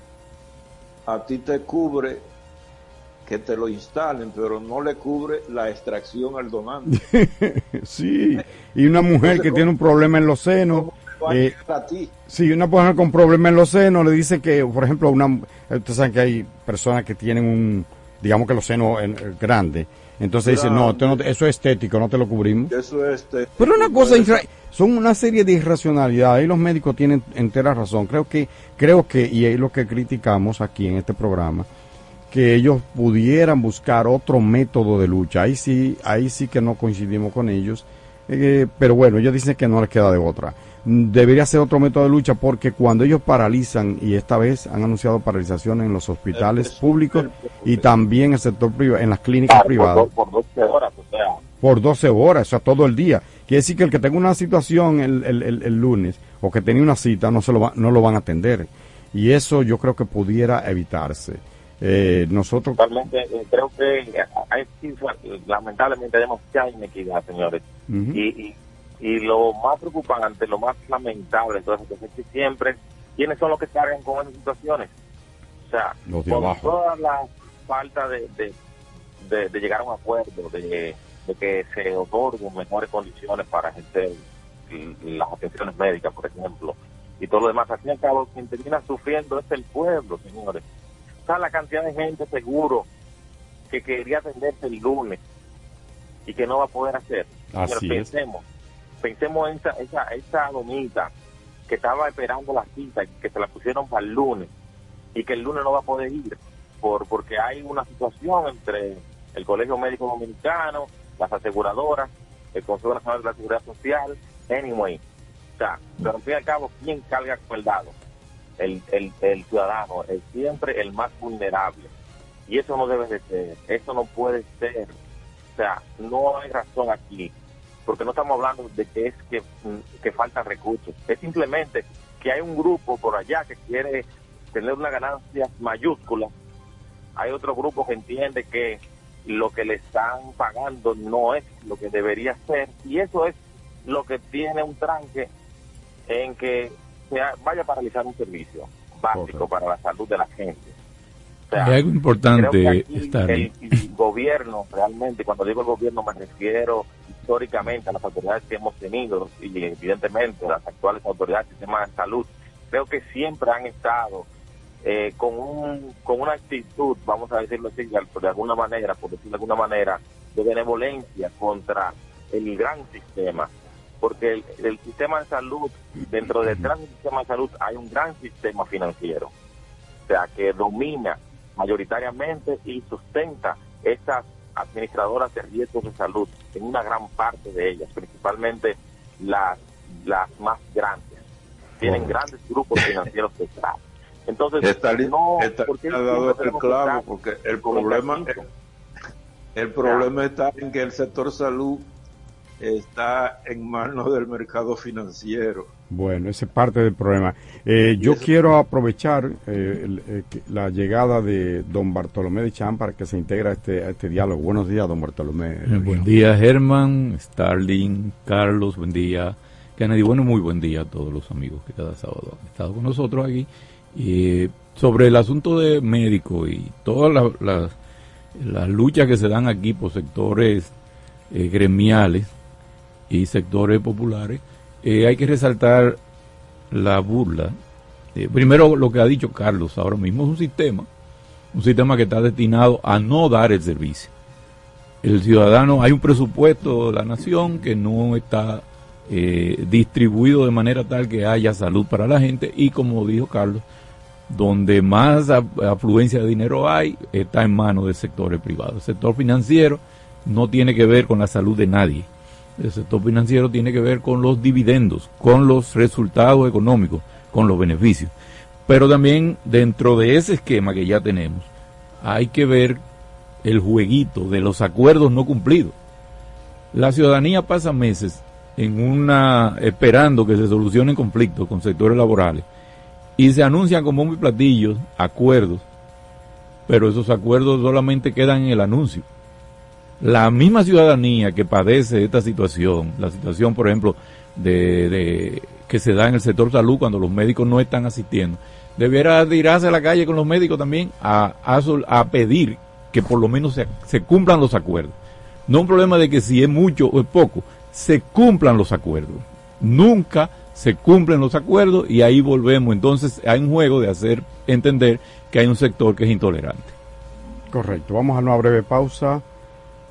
a ti te cubre que te lo instalen, pero no le cubre la extracción al donante. sí, y una mujer que tiene un problema en los senos. Eh, sí, una mujer con problema en los senos le dice que, por ejemplo, una, ustedes saben que hay personas que tienen un, digamos que los senos grandes, entonces dice, no, eso es estético, no te lo cubrimos. Eso es estético. Pero una cosa, son una serie de irracionalidades y los médicos tienen entera razón. Creo que, creo que, y es lo que criticamos aquí en este programa, que ellos pudieran buscar otro método de lucha. Ahí sí, ahí sí que no coincidimos con ellos. Eh, pero bueno, ellos dicen que no les queda de otra. Debería ser otro método de lucha porque cuando ellos paralizan, y esta vez han anunciado paralización en los hospitales públicos y también en el sector privado, en las clínicas privadas. Por, 12 horas, o sea. Por 12 horas, o sea, todo el día Quiere decir que el que tenga una situación el, el, el, lunes o que tenía una cita no, se lo va, no lo van a atender. Y eso yo creo que pudiera evitarse. Eh, nosotros. Totalmente, eh, creo que hay, lamentablemente hay demasiada inequidad, señores. y, y, y, lo más preocupante, lo más lamentable, entonces, es que siempre, ¿quiénes son los que cargan con esas situaciones? O sea, con toda la falta de, de, de, llegar a un acuerdo, de, que se otorguen mejores condiciones para ejercer las atenciones médicas, por ejemplo, y todo lo demás. Al fin y al cabo, quien termina sufriendo es el pueblo, señores la cantidad de gente seguro que quería atenderse el lunes y que no va a poder hacer. Así pensemos, pensemos en esa, esa, esa domita que estaba esperando la cita, que se la pusieron para el lunes y que el lunes no va a poder ir por porque hay una situación entre el Colegio Médico Dominicano, las aseguradoras, el Consejo Nacional de la Seguridad Social, anyway. O sea, pero al fin y al cabo, ¿quién carga con el dado? el, el, el ciudadano es siempre el más vulnerable. Y eso no debe de ser, eso no puede ser. O sea, no hay razón aquí, porque no estamos hablando de que es que, que faltan recursos, es simplemente que hay un grupo por allá que quiere tener una ganancia mayúscula, hay otro grupo que entiende que lo que le están pagando no es lo que debería ser, y eso es lo que tiene un tranque en que vaya a paralizar un servicio básico para la salud de la gente. O sea, algo importante estar el, el, gobierno realmente, cuando digo el gobierno me refiero históricamente las autoridades que hemos tenido y evidentemente las actuales autoridades del sistema de salud, creo que siempre han estado eh, con, un, con una actitud, vamos a decirlo así, de alguna manera, por decirlo de alguna manera, de benevolencia contra el gran sistema. Porque el, sistema de salud, dentro del sistema de salud hay un gran sistema financiero, o sea, que domina mayoritariamente y sustenta estas administradoras de riesgos de salud en una gran parte de ellas, principalmente las, las más grandes. Tienen grandes grupos financieros detrás. Entonces, está, no, está, ha dado este clavo porque el problema, el problema está en que el sector salud está en manos del mercado financiero. Bueno, ese es parte del problema. Eh, yo quiero aprovechar eh, eh, la llegada de don Bartolomé de Chan para que se integre a este, a este diálogo. Buenos días, don Bartolomé. buen día, Germán, Starling, Carlos, buen día. Kennedy, bueno, muy buen día a todos los amigos que cada sábado han estado con nosotros aquí. sobre el asunto de médico y todas las, las luchas que se dan aquí por sectores gremiales, y sectores populares, eh, hay que resaltar la burla. Eh, primero, lo que ha dicho Carlos ahora mismo es un sistema, un sistema que está destinado a no dar el servicio. El ciudadano, hay un presupuesto de la nación que no está eh, distribuido de manera tal que haya salud para la gente y como dijo Carlos, donde más afluencia de dinero hay está en manos de sectores privados. El sector financiero no tiene que ver con la salud de nadie el sector financiero tiene que ver con los dividendos, con los resultados económicos, con los beneficios. Pero también dentro de ese esquema que ya tenemos, hay que ver el jueguito de los acuerdos no cumplidos. La ciudadanía pasa meses esperando que se solucionen conflictos con sectores laborales y se anuncian como muy platillos acuerdos, pero esos acuerdos solamente quedan en el anuncio la misma ciudadanía que padece esta situación, la situación, por ejemplo, de, que se da en el sector salud cuando los médicos no están asistiendo, debiera tirarse a la calle con los médicos también a, a, pedir que por lo menos se, se, cumplan los acuerdos. No un problema de que si es mucho o es poco, se cumplan los acuerdos. Nunca se cumplen los acuerdos y ahí volvemos. Entonces hay un juego de hacer entender que hay un sector que es intolerante. Correcto. Vamos a una breve pausa.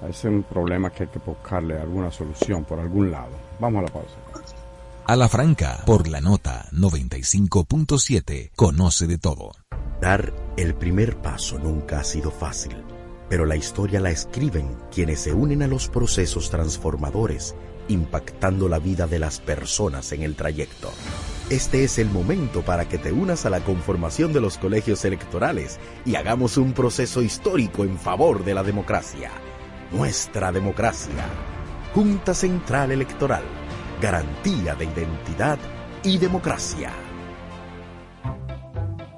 Ese es un problema que hay que buscarle alguna solución por algún lado. Vamos a la pausa. A la franca, por la nota 95.7, conoce de todo. Dar el primer paso nunca ha sido fácil, pero la historia la escriben quienes se unen a los procesos transformadores, impactando la vida de las personas en el trayecto. Este es el momento para que te unas a la conformación de los colegios electorales y hagamos un proceso histórico en favor de la democracia nuestra democracia. Junta Central Electoral. Garantía de identidad y democracia.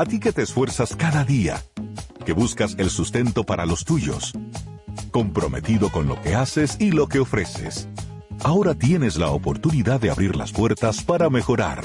A ti que te esfuerzas cada día, que buscas el sustento para los tuyos, comprometido con lo que haces y lo que ofreces. Ahora tienes la oportunidad de abrir las puertas para mejorar,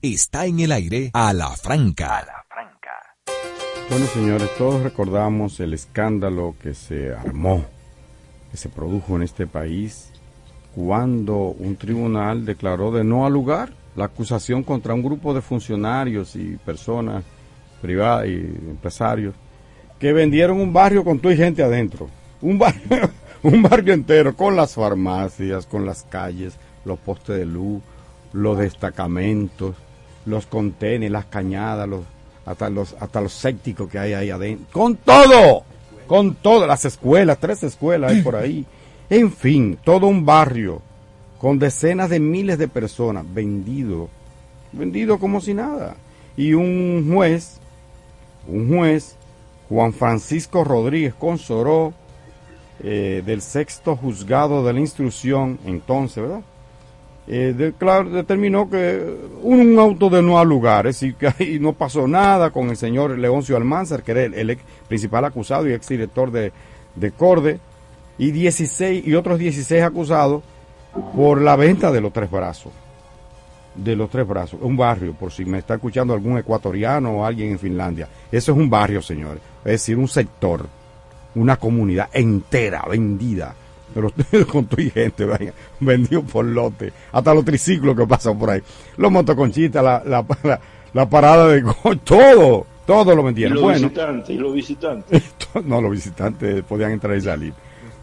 Está en el aire a la franca. Bueno, señores, todos recordamos el escándalo que se armó, que se produjo en este país cuando un tribunal declaró de no al lugar la acusación contra un grupo de funcionarios y personas privadas y empresarios que vendieron un barrio con toda gente adentro. Un barrio, un barrio entero con las farmacias, con las calles, los postes de luz, los destacamentos, los contenes, las cañadas, los, hasta los hasta los sépticos que hay ahí adentro. Con todo, con todas las escuelas, tres escuelas hay por ahí. En fin, todo un barrio con decenas de miles de personas vendido, vendido como si nada. Y un juez, un juez, Juan Francisco Rodríguez Consoró, eh, del sexto juzgado de la instrucción, entonces, ¿verdad? Eh, determinó que un, auto de no al lugar, es decir, que ahí no pasó nada con el señor Leoncio Almanzar, que era el, el ex principal acusado y exdirector de, de Corde, y 16 y otros 16 acusados por la venta de los tres brazos. De los tres brazos, un barrio, por si me está escuchando algún ecuatoriano o alguien en Finlandia. Eso es un barrio, señores. Es decir, un sector, una comunidad entera vendida. Pero con tu gente, vaya, vendido por lote. Hasta los triciclos que pasan por ahí. Los motoconchitas, la, la, la, la parada de todo, todo lo Y vendieron. los Bueno, visitantes, y los visitantes. no, los visitantes podían entrar y salir.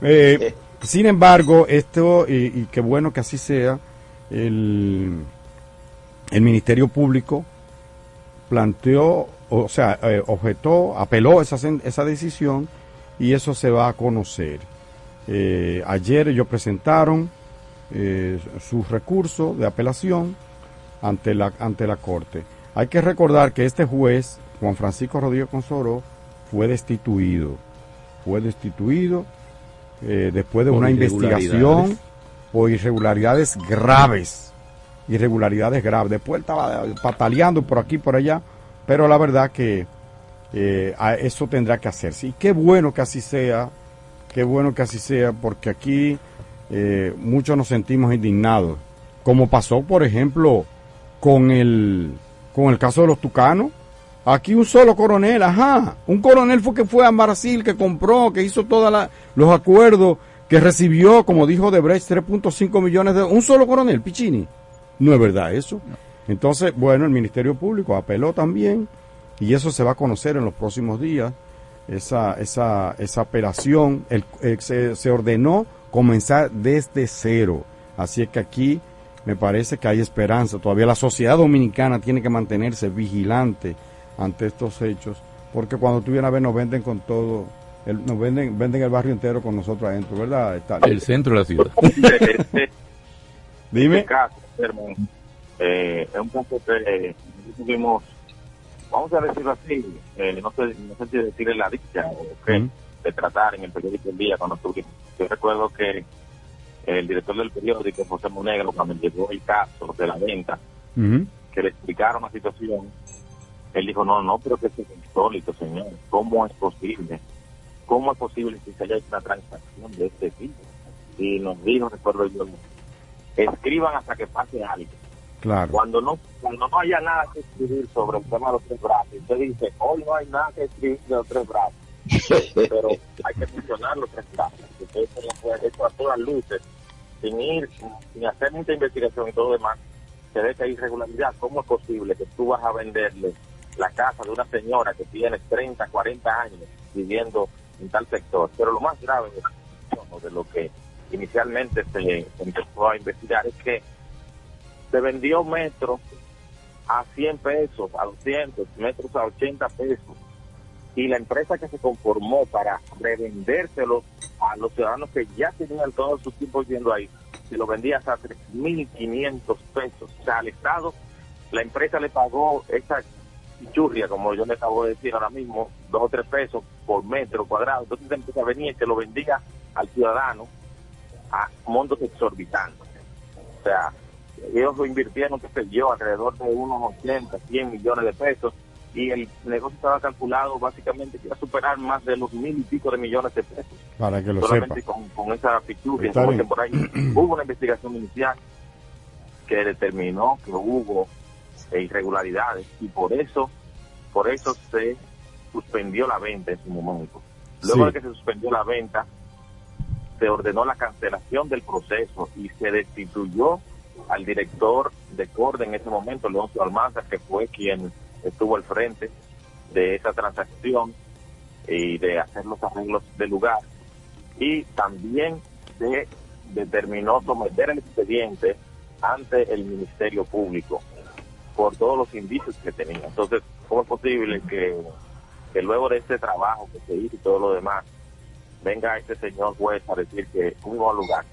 Eh, sin embargo, esto, y, y qué bueno que así sea, el, el Ministerio Público planteó, o sea, eh, objetó, apeló esa, esa decisión y eso se va a conocer. Eh, ayer ellos presentaron eh, su recurso de apelación ante la, ante la Corte. Hay que recordar que este juez, Juan Francisco Rodríguez Consoró, fue destituido. Fue destituido eh, después de Por una investigación por irregularidades graves. Irregularidades graves. Después él estaba pataleando por aquí y por allá, pero la verdad que eh, a- eso tendrá que hacerse. Y qué bueno que así sea, qué bueno que así sea, porque aquí eh, muchos nos sentimos indignados. Como pasó, por ejemplo, con el, con el caso de los tucanos. Aquí un solo coronel, ajá. Un coronel fue que fue a Brasil, que compró, que hizo todos los acuerdos, que recibió, como dijo Debrecht, 3.5 millones de... Un solo coronel, Piccini. No es verdad eso. Entonces, bueno, el Ministerio Público apeló también y eso se va a conocer en los próximos días. Esa, esa, esa apelación el- eh, se, se ordenó comenzar desde cero. Así es que aquí me parece que hay esperanza. Todavía la sociedad dominicana tiene que mantenerse vigilante ante estos hechos, porque cuando tú vienes a ver nos venden con todo, el- nos venden, venden el barrio entero con nosotros adentro, ¿verdad? Está- El centro de la ciudad. Este, Dime. este caso, hermano, eh, es un caso que nosotros tuvimos vamos a decirlo así, eh, no, sé, no sé si decirle la dicha o qué, de tratar en el periódico El Día cuando tuvimos. Yo recuerdo que el director del periódico, José Monegro, cuando llegó el caso de la venta, que le explicaron la situación, él dijo, no, no, pero que es insólito, señor. ¿Cómo es posible? ¿Cómo es posible que se haya hecho una transacción de este tipo? Y nos dijo, recuerdo yo, escriban hasta que pase algo. Claro. Cuando no, cuando no haya nada que escribir sobre el tema de los tres brazos, usted dice, hoy no hay nada que escribir de los tres brazos. pero hay que funcionar los tres brazos. Entonces, eso no puede, eso a todas luces, sin ir, sin hacer mucha investigación y todo lo demás, se ve que hay irregularidad. ¿Cómo es posible que tú vas a venderle la casa de una señora que tiene 30, 40 años viviendo en tal sector? Pero lo más grave de lo que inicialmente se empezó a investigar es que se vendió metro a 100 pesos, a 200, metros a 80 pesos. Y la empresa que se conformó para revendérselo a los ciudadanos que ya tenían todos sus tiempos viviendo ahí, se lo vendía hasta 3.500 pesos. O sea, al Estado, la empresa le pagó esa churria, como yo le acabo de decir ahora mismo, dos o tres pesos por metro cuadrado. Entonces la empresa venía y se lo vendía al ciudadano a montos exorbitantes. O sea, ellos lo invirtieron, qué sé yo, alrededor de unos 80, 100 millones de pesos y el negocio estaba calculado básicamente que iba a superar más de los mil y pico de millones de pesos. Para que lo Solamente sepa. Con, con esa bien. dicen por ahí. hubo una investigación inicial que determinó que hubo irregularidades y por eso, por eso se suspendió la venta en su momento. Luego Sí. de que se suspendió la venta, se ordenó la cancelación del proceso y se destituyó al director de Corte en ese momento, Leoncio Almanza, que fue quien estuvo al frente de esa transacción y de hacer los arreglos del lugar. Y también se determinó someter el expediente ante el Ministerio Público por todos los indicios que tenía. Entonces, ¿cómo es posible que, que luego de este trabajo que se hizo y todo lo demás, venga este señor juez a decir que un lugar?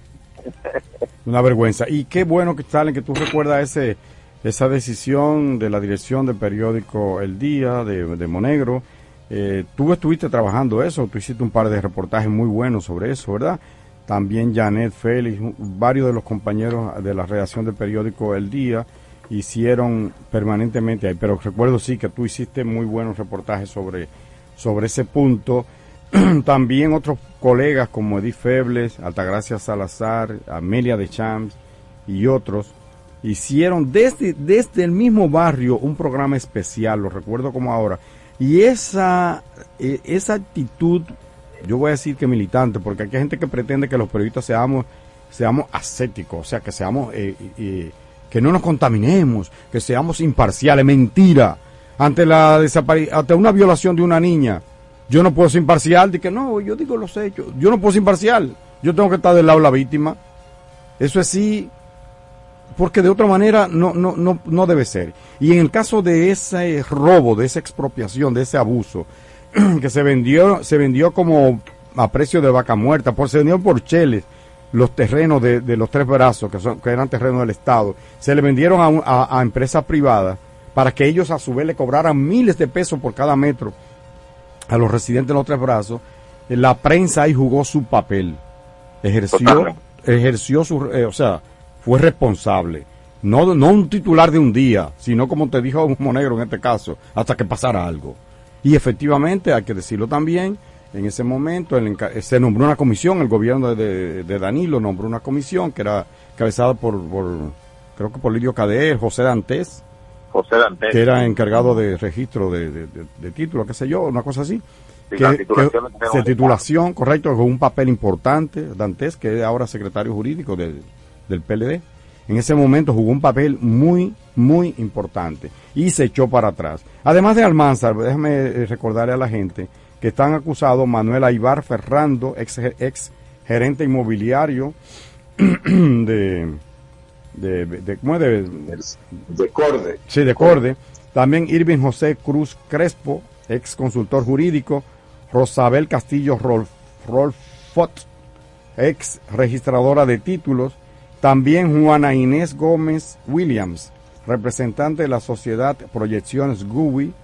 Una vergüenza. Y qué bueno que salen que tú recuerdas ese esa decisión de la dirección del periódico El Día de, de Monegro. Eh, tú estuviste trabajando eso, tú hiciste un par de reportajes muy buenos sobre eso, ¿verdad? También Janet Félix, varios de los compañeros de la redacción del periódico El Día hicieron permanentemente ahí. Pero recuerdo sí que tú hiciste muy buenos reportajes sobre, sobre ese punto. También otros colegas como Edith Febles, Altagracia Salazar, Amelia de Champs y otros hicieron desde, desde el mismo barrio un programa especial, lo recuerdo como ahora. Y esa, eh, esa actitud, yo voy a decir que militante, porque aquí hay gente que pretende que los periodistas seamos, seamos ascéticos, o sea, que seamos, eh, eh, que no nos contaminemos, que seamos imparciales, mentira. Ante la ante una violación de una niña, yo no puedo ser imparcial, de que no, yo digo los hechos, yo no puedo ser imparcial, yo tengo que estar del lado de la víctima. Eso es sí, porque de otra manera no, no, no, no debe ser. Y en el caso de ese robo, de esa expropiación, de ese abuso, que se vendió, se vendió como a precio de vaca muerta, por, se vendió por cheles los terrenos de, de los tres brazos, que, son, que eran terrenos del Estado, se le vendieron a, a- a empresas privadas para que ellos a su vez le cobraran miles de pesos por cada metro a los residentes de los tres brazos. La prensa ahí jugó su papel, ejerció, ejerció su, eh, o sea, fue responsable. No, no un titular de un día, sino como te dijo Monegro en este caso, hasta que pasara algo. Y efectivamente, hay que decirlo también, en ese momento el se nombró una comisión, el gobierno de, de Danilo nombró una comisión que era cabezada por, por creo que por Lidio Cader, José Dantes, José Dantes. que era encargado de registro de, de, de- de título, qué sé yo, una cosa así. Sí, que, la titulación que- del titulación, correcto, con un papel importante, Dantes, que es ahora secretario jurídico del, del PLD. En ese momento jugó un papel muy, muy importante y se echó para atrás. Además de Almanzar, déjame eh, recordarle a la gente que están acusados Manuel Aibar Ferrando, ex, ex gerente inmobiliario de, de, de, ¿cómo es? de, de Corde. Sí, de Corde. También Irving José Cruz Crespo, ex consultor jurídico. Rosabel Castillo Rolf, Rolfot, ex registradora de títulos. También Juana Inés Gómez Williams, representante de la sociedad Proyecciones GUI.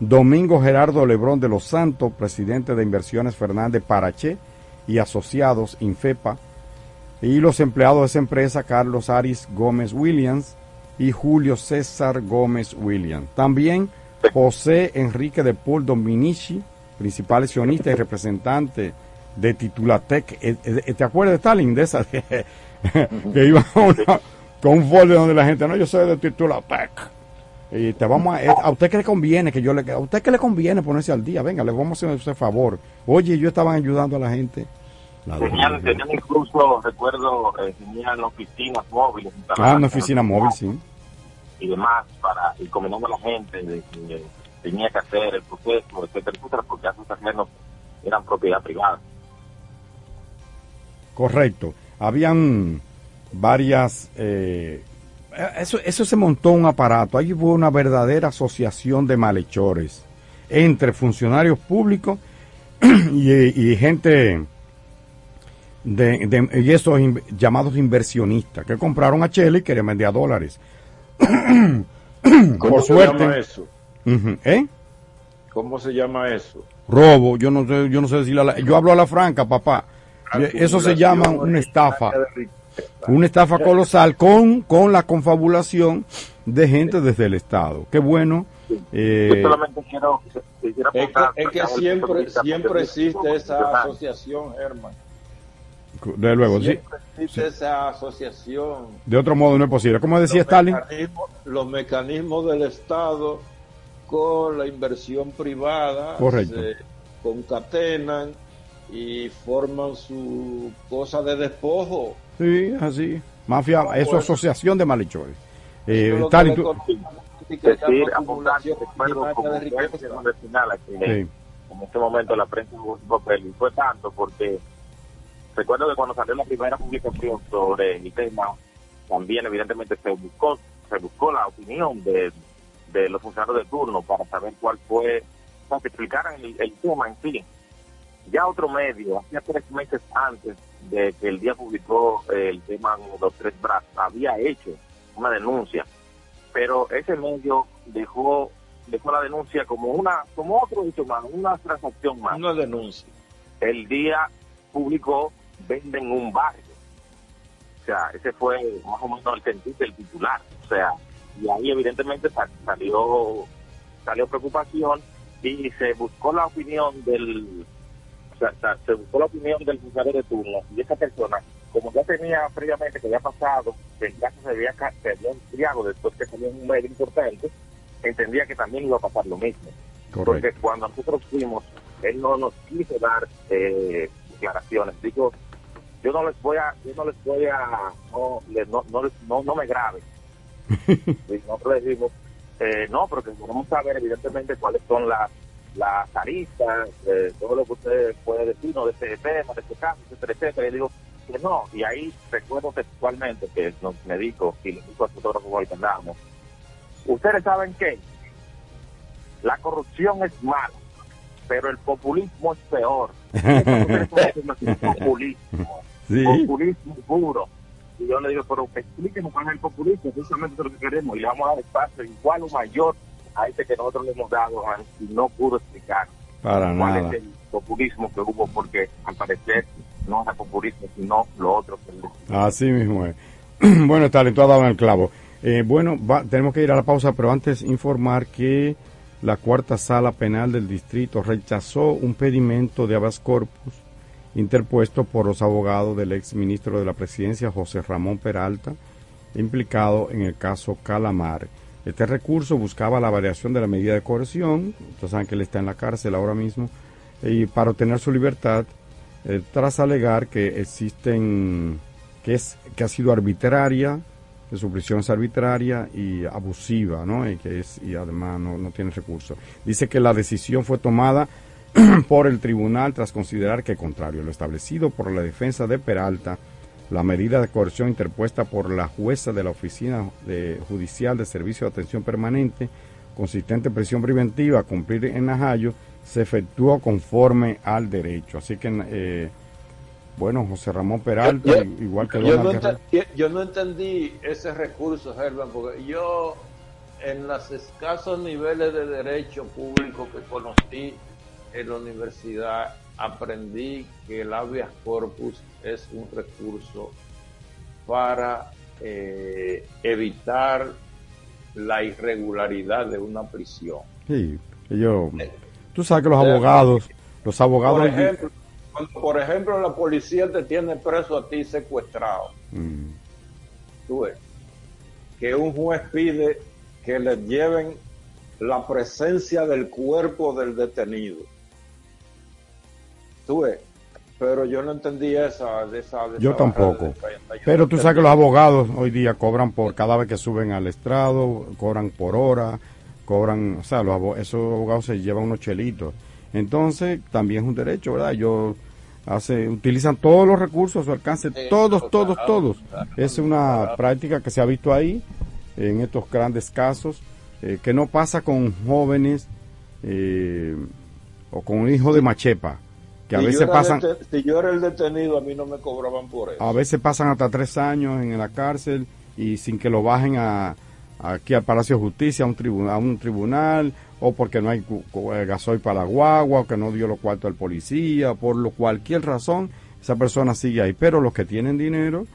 Domingo Gerardo Lebrón de los Santos, presidente de Inversiones Fernández Paraché y asociados Infepa, y los empleados de esa empresa Carlos Aris Gómez Williams y Julio César Gómez Williams. También José Enrique de Paul Dominici, principal accionista y representante de Titulatec. Eh, eh, ¿Te acuerdas Stalin? De esa que, iba con un folio donde la gente, no, yo soy de Titulatec. Y te vamos a, eh, a usted que le conviene que yo le a usted que le conviene ponerse al día, venga, le vamos a hacer ese favor. Oye, yo estaba ayudando a la gente. Tenían, tenían, incluso, recuerdo, eh, tenían oficinas móviles. Ah, una oficina móvil, sí. Y demás, para ir combinando a la gente de que tenía que hacer el proceso, etcétera, etcétera, porque esos terrenos eran propiedad privada. Correcto. Habían varias eh, eso, eso se montó un aparato, ahí hubo una verdadera asociación de malhechores entre funcionarios públicos y, gente de, y esos llamados inversionistas que compraron a Chile y querían vender a dólares. ¿Cómo se llama eso? ¿Eh? ¿Cómo se llama eso? Robo, yo no sé, yo no sé decirle, yo hablo a la franca, papá. Eso se llama una estafa una estafa colosal con, con la confabulación de gente desde el Estado. Qué bueno. Eh, quiero, es que, siempre, siempre existe esa asociación, Herman. De luego, existe esa asociación. De otro modo no es posible. Como decía Stalin. los mecanismos del Estado con la inversión privada se concatenan y forman su cosa de despojo Sí, así. Mafia, eso es asociación de malhechores. Eh, tal y tú... Decir, apuntar, recuerdo como final que en este momento la prensa jugó su papel y fue tanto porque recuerdo que cuando salió la primera publicación sobre el tema, también evidentemente se buscó, se buscó la opinión de, de los funcionarios de turno para saber cuál fue, para que explicaran el, el tema en sí. Ya otro medio, hacía tres meses antes de que el día publicó el tema Los Tres Brazos, había hecho una denuncia, pero ese medio dejó dejó la denuncia como una como otro hecho más, una transacción más. Una denuncia. El día publicó venden un barrio. O sea, ese fue más o menos el sentido del titular. O sea, y ahí evidentemente salió salió preocupación y se buscó la opinión del se buscó la opinión del funcionario de turno y esa persona, como ya tenía previamente que había pasado, que el caso se había, se había enfriado después que salió un medio importante, entendía que también iba a pasar lo mismo. Porque cuando nosotros fuimos, él no nos quiso dar eh, declaraciones. Dijo, yo no les voy a, yo no les voy a, no, no, no, no, me grabe. y nosotros le dijimos, eh, no, porque queremos saber evidentemente cuáles son las la tarifas, eh, todo lo que usted puede decirnos de este tema, de este caso, etcétera, etcétera. Y digo que no, y ahí recuerdo textualmente que nos, me dijo, y le dijo al fotógrafo que andábamos, ustedes saben que la corrupción es mala, pero el populismo es peor. populismo, populismo puro. Y yo le digo, pero explíquenos cuál es el populismo, es lo que queremos, y le vamos a dar espacio igual o mayor a este que nosotros le hemos dado y no pudo explicar Para cuál nada. es el populismo que hubo, porque al parecer no era populismo, sino lo otro que Así mismo es. bueno, está tú has dado en el clavo. Eh, bueno, tenemos que ir a la pausa, pero antes informar que la cuarta sala penal del distrito rechazó un pedimento de habeas corpus interpuesto por los abogados del ex ministro de la presidencia José Ramón Peralta, implicado en el caso Calamar. Este recurso buscaba la variación de la medida de coerción, ustedes saben que él está en la cárcel ahora mismo, y para obtener su libertad, eh, tras alegar que existen, que, es, que ha sido arbitraria, que su prisión es arbitraria y abusiva, ¿no? Y que es, y además no, no tiene recursos. Dice que la decisión fue tomada por el tribunal tras considerar que, contrario a lo establecido por la defensa de Peralta, la medida de coerción interpuesta por la jueza de la Oficina de Judicial de Servicio de Atención Permanente, consistente en prisión preventiva a cumplir en Najayo, se efectuó conforme al derecho. Así que, eh, bueno, José Ramón Peralta, igual que yo no, yo no, entendí ese recurso, Germán, porque yo en los escasos niveles de derecho público que conocí en la universidad, aprendí que el habeas corpus es un recurso para eh, evitar la irregularidad de una prisión. Sí, yo, tú sabes que los abogados, los abogados... Por ejemplo, cuando, por ejemplo la policía te tiene preso a ti secuestrado, Mm, tú ves, que un juez pide que le lleven la presencia del cuerpo del detenido. Tú ves, pero yo no entendí esa... De esa de Yo esa tampoco. de. Yo Pero tú sabes que los abogados hoy día cobran por cada vez que suben al estrado, cobran por hora, cobran, o sea, los abo- esos abogados se llevan unos chelitos. Entonces, también es un derecho, ¿verdad? Ellos hace, utilizan todos los recursos a su alcance, Sí, todos, todos, claro, todos. claro, Es una claro. práctica que se ha visto ahí, en estos grandes casos, eh, que no pasa con jóvenes eh, o con un hijo de machepa, que a Si veces pasan... si yo era el detenido, a mí no me cobraban por eso. A veces pasan hasta tres años en la cárcel y sin que lo bajen a, aquí al Palacio de Justicia, a un, tribu- a un tribunal, o porque no hay eh, gasoil para la guagua, o que no dio los cuartos al policía, por lo cualquier razón, esa persona sigue ahí. Pero los que tienen dinero,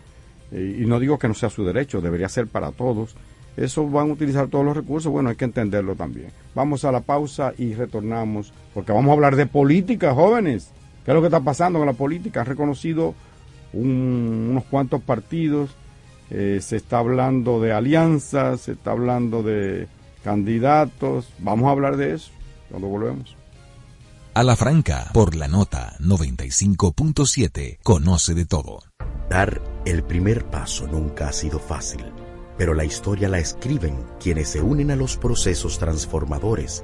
eh, y no digo que no sea su derecho, debería ser para todos, eso van a utilizar todos los recursos, bueno, hay que entenderlo también. Vamos a la pausa y retornamos, porque vamos a hablar de política, jóvenes. ¿Qué es lo que está pasando con la política? Han reconocido un- unos cuantos partidos, eh, se está hablando de alianzas, se está hablando de candidatos. Vamos a hablar de eso cuando volvemos. A la franca, por la nota 95.7, conoce de todo. Dar el primer paso nunca ha sido fácil, pero la historia la escriben quienes se unen a los procesos transformadores,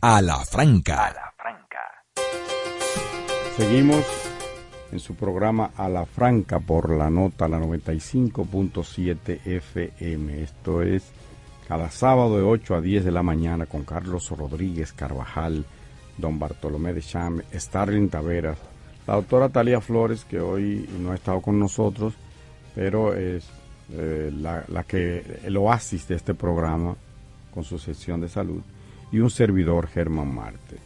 a la franca. Seguimos en su programa A la Franca por la nota, la 95.7 FM. Esto es cada sábado de 8 a 10 de la mañana con Carlos Rodríguez Carvajal, don Bartolomé de Cham, Starling Taveras, la doctora Talía Flores, que hoy no ha estado con nosotros, pero es eh, la, la que el oasis de este programa con su sección de salud, y un servidor, Germán Marte.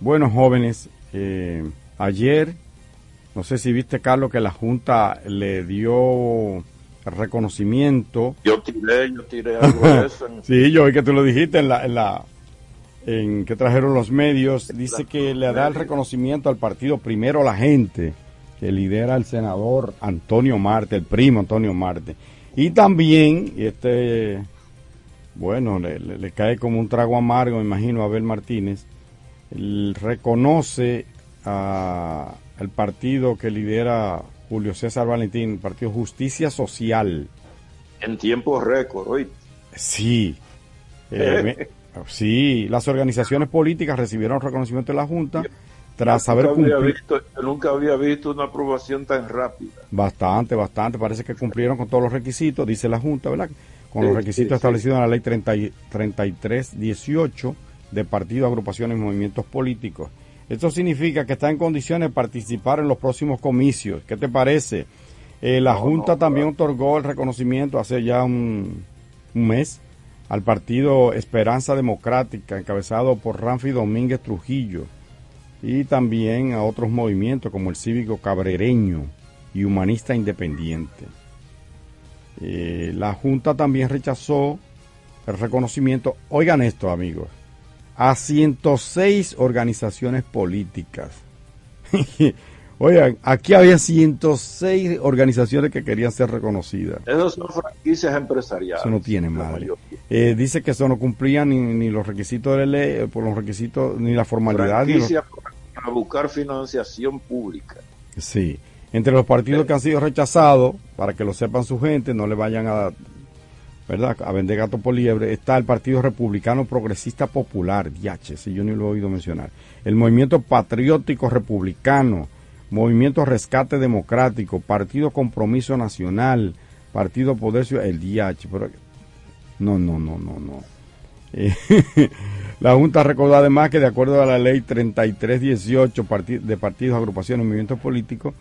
Bueno, jóvenes, eh, ayer, no sé si viste, Carlos, que la Junta le dio reconocimiento. Yo tiré, yo tiré algo de eso. sí, yo vi que tú lo dijiste en la, en la en que trajeron los medios. Dice que le da el reconocimiento al partido primero la gente, que lidera el senador Antonio Marte, el primo Antonio Marte. Y también, y este, bueno, le, le- le cae como un trago amargo, me imagino, a Abel Martínez, él reconoce a el partido que lidera Julio César Valentín, el partido Justicia Social. En tiempo récord, oíste. Sí. Eh, me- sí, las organizaciones políticas recibieron reconocimiento de la Junta tras haber cumplido visto, yo nunca había visto una aprobación tan rápida. bastante, bastante. Parece que cumplieron con todos los requisitos, dice la Junta, ¿verdad? Con los requisitos sí, establecidos en la ley 30 y- 3318 de partidos, agrupaciones y movimientos políticos. Esto significa que está en condiciones de participar en los próximos comicios. ¿Qué te parece? Eh, la Junta también otorgó el reconocimiento hace ya un, un mes al partido Esperanza Democrática, encabezado por Ramfi Domínguez Trujillo, y también a otros movimientos como el Cívico Cabrereño y Humanista Independiente. Eh, la Junta también rechazó el reconocimiento, oigan esto amigos, a 106 organizaciones políticas. Oigan, aquí había 106 organizaciones que querían ser reconocidas. Esas son franquicias empresariales. Eso no tiene madre. Eh, dice que eso no cumplía ni, ni, los requisitos de la ley, por los requisitos, ni la formalidad. Franquicia Ni los... para buscar financiación pública. Sí. Entre los partidos que han sido rechazados, para que lo sepan su gente, no le vayan a, ¿verdad? a vender gato por liebre, está el Partido Republicano Progresista Popular, DH, si yo ni lo he oído mencionar. El Movimiento Patriótico Republicano, Movimiento Rescate Democrático, Partido Compromiso Nacional, Partido Poder Ciudadano, el DH. Pero, no, no, no, no, no. La Junta recordó además que de acuerdo a la ley 3318 parti de partidos, agrupaciones y movimientos políticos,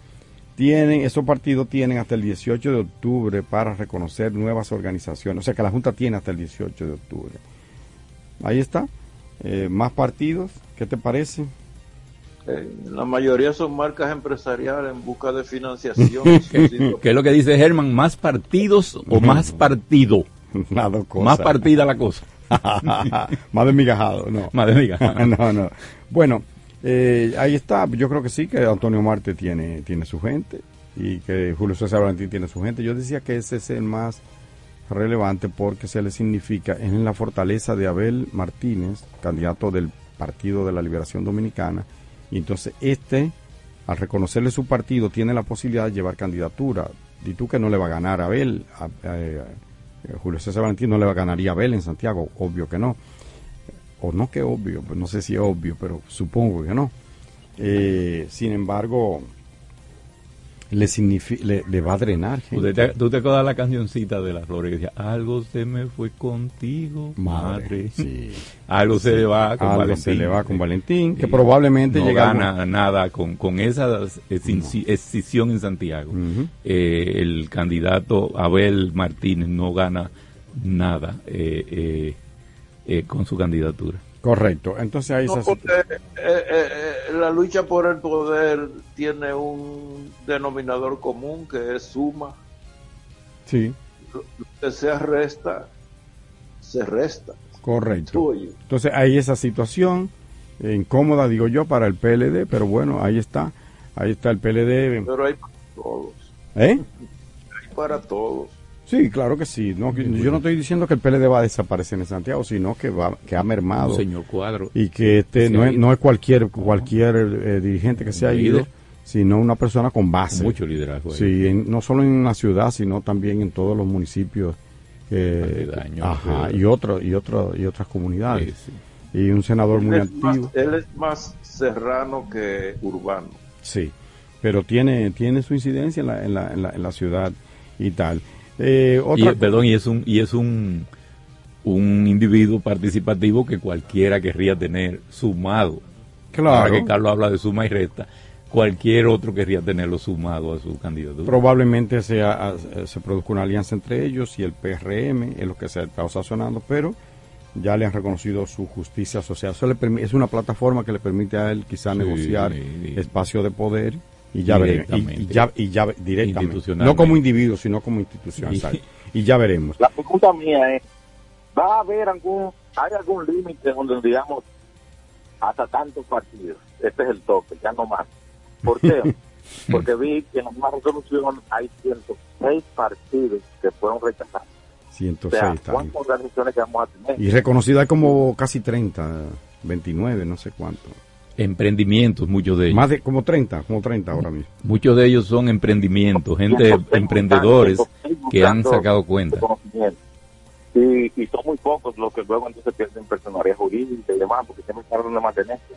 tienen, esos partidos tienen hasta el 18 de octubre para reconocer nuevas organizaciones. O sea que la Junta tiene hasta el 18 de octubre. Ahí está. Eh, más partidos, ¿qué te parece? Eh, la mayoría son marcas empresariales en busca de financiación. ¿Qué, ¿Qué es lo que dice Germán? ¿Más partidos o más partido? Más partida la cosa. más desmigajado, no. Más desmigajado. no, no. Bueno, eh, ahí está. Yo creo que sí, que Antonio Marte tiene, tiene su gente y que Julio César Valentín tiene su gente. Yo decía que ese es el más relevante porque se le significa en la fortaleza de Abel Martínez, candidato del Partido de la Liberación Dominicana, y entonces este, al reconocerle su partido, tiene la posibilidad de llevar candidatura. Y tú que no le va a ganar a Abel, a, Julio César Valentín no le va a ganaría a Abel en Santiago, obvio que no. O no que obvio, pues no sé si es obvio, pero supongo que no. Eh, sin embargo, le, le, le, va a drenar. Gente. Te, ¿Tú te acuerdas la cancioncita de las flores que decía, algo se me fue contigo, madre? madre. Sí. algo se le va con algo Valentín. se le va con Valentín, que probablemente no llega gana algún... nada con, con esa escisión en Santiago. Uh -huh. eh, el candidato Abel Martínez no gana nada eh, eh, con su candidatura. Correcto, entonces ahí no, se... porque, eh, eh, la lucha por el poder tiene un denominador común que es suma. Sí. Lo que se resta, se resta. Correcto. Entonces hay esa situación eh, incómoda, digo yo, para el PLD, pero bueno, ahí está. Ahí está el PLD. Pero hay para todos. ¿Eh? Hay para todos. Sí, claro que sí. No, yo no estoy diciendo que el PLD va a desaparecer en Santiago, sino que va, que ha mermado. Un señor Cuadro. Y que este no es, no es cualquier cualquier eh, dirigente que se ha ido, sino una persona con base. Mucho liderazgo. Ahí. Sí, en, no solo en la ciudad, sino también en todos los municipios. Eh, daño, ajá, y otro, y otro, y otras comunidades. Sí, sí. Y un senador él muy activo. Más, él es más serrano que urbano. Sí, pero tiene, tiene su incidencia en la, en la, en la, en la ciudad y tal. Eh, otra... y, perdón, y es un, y es un, un individuo participativo que cualquiera querría tener sumado. Claro. Ahora que Carlos habla de suma y resta, cualquier otro querría tenerlo sumado a su candidatura. Probablemente sea, se produzca una alianza entre ellos y el PRM, es lo que se está sazonando, pero ya le han reconocido su justicia social. Eso le es una plataforma que le permite a él quizá sí, negociar sí. espacio de poder y ya veremos. Y, ya, y ya directamente. No como individuo, sino como institución. y ya veremos. La pregunta mía es, ¿va a haber algún, hay algún límite donde digamos hasta tantos partidos? Este es el tope, ya no más. ¿Por qué? Porque vi que en la misma resolución hay 106 partidos que fueron rechazados. 106 o sea, ¿Cuántas organizaciones que vamos a tener? Y reconocida como casi 30, 29, no sé cuánto emprendimientos, muchos de ellos. Más de como 30, como 30 ahora mismo. Muchos de ellos son emprendimientos, gente, emprendedores que han sacado cuenta. Y, y, son muy pocos los que luego entonces pierden personalidad jurídica y demás, porque tienen que de mantenerse.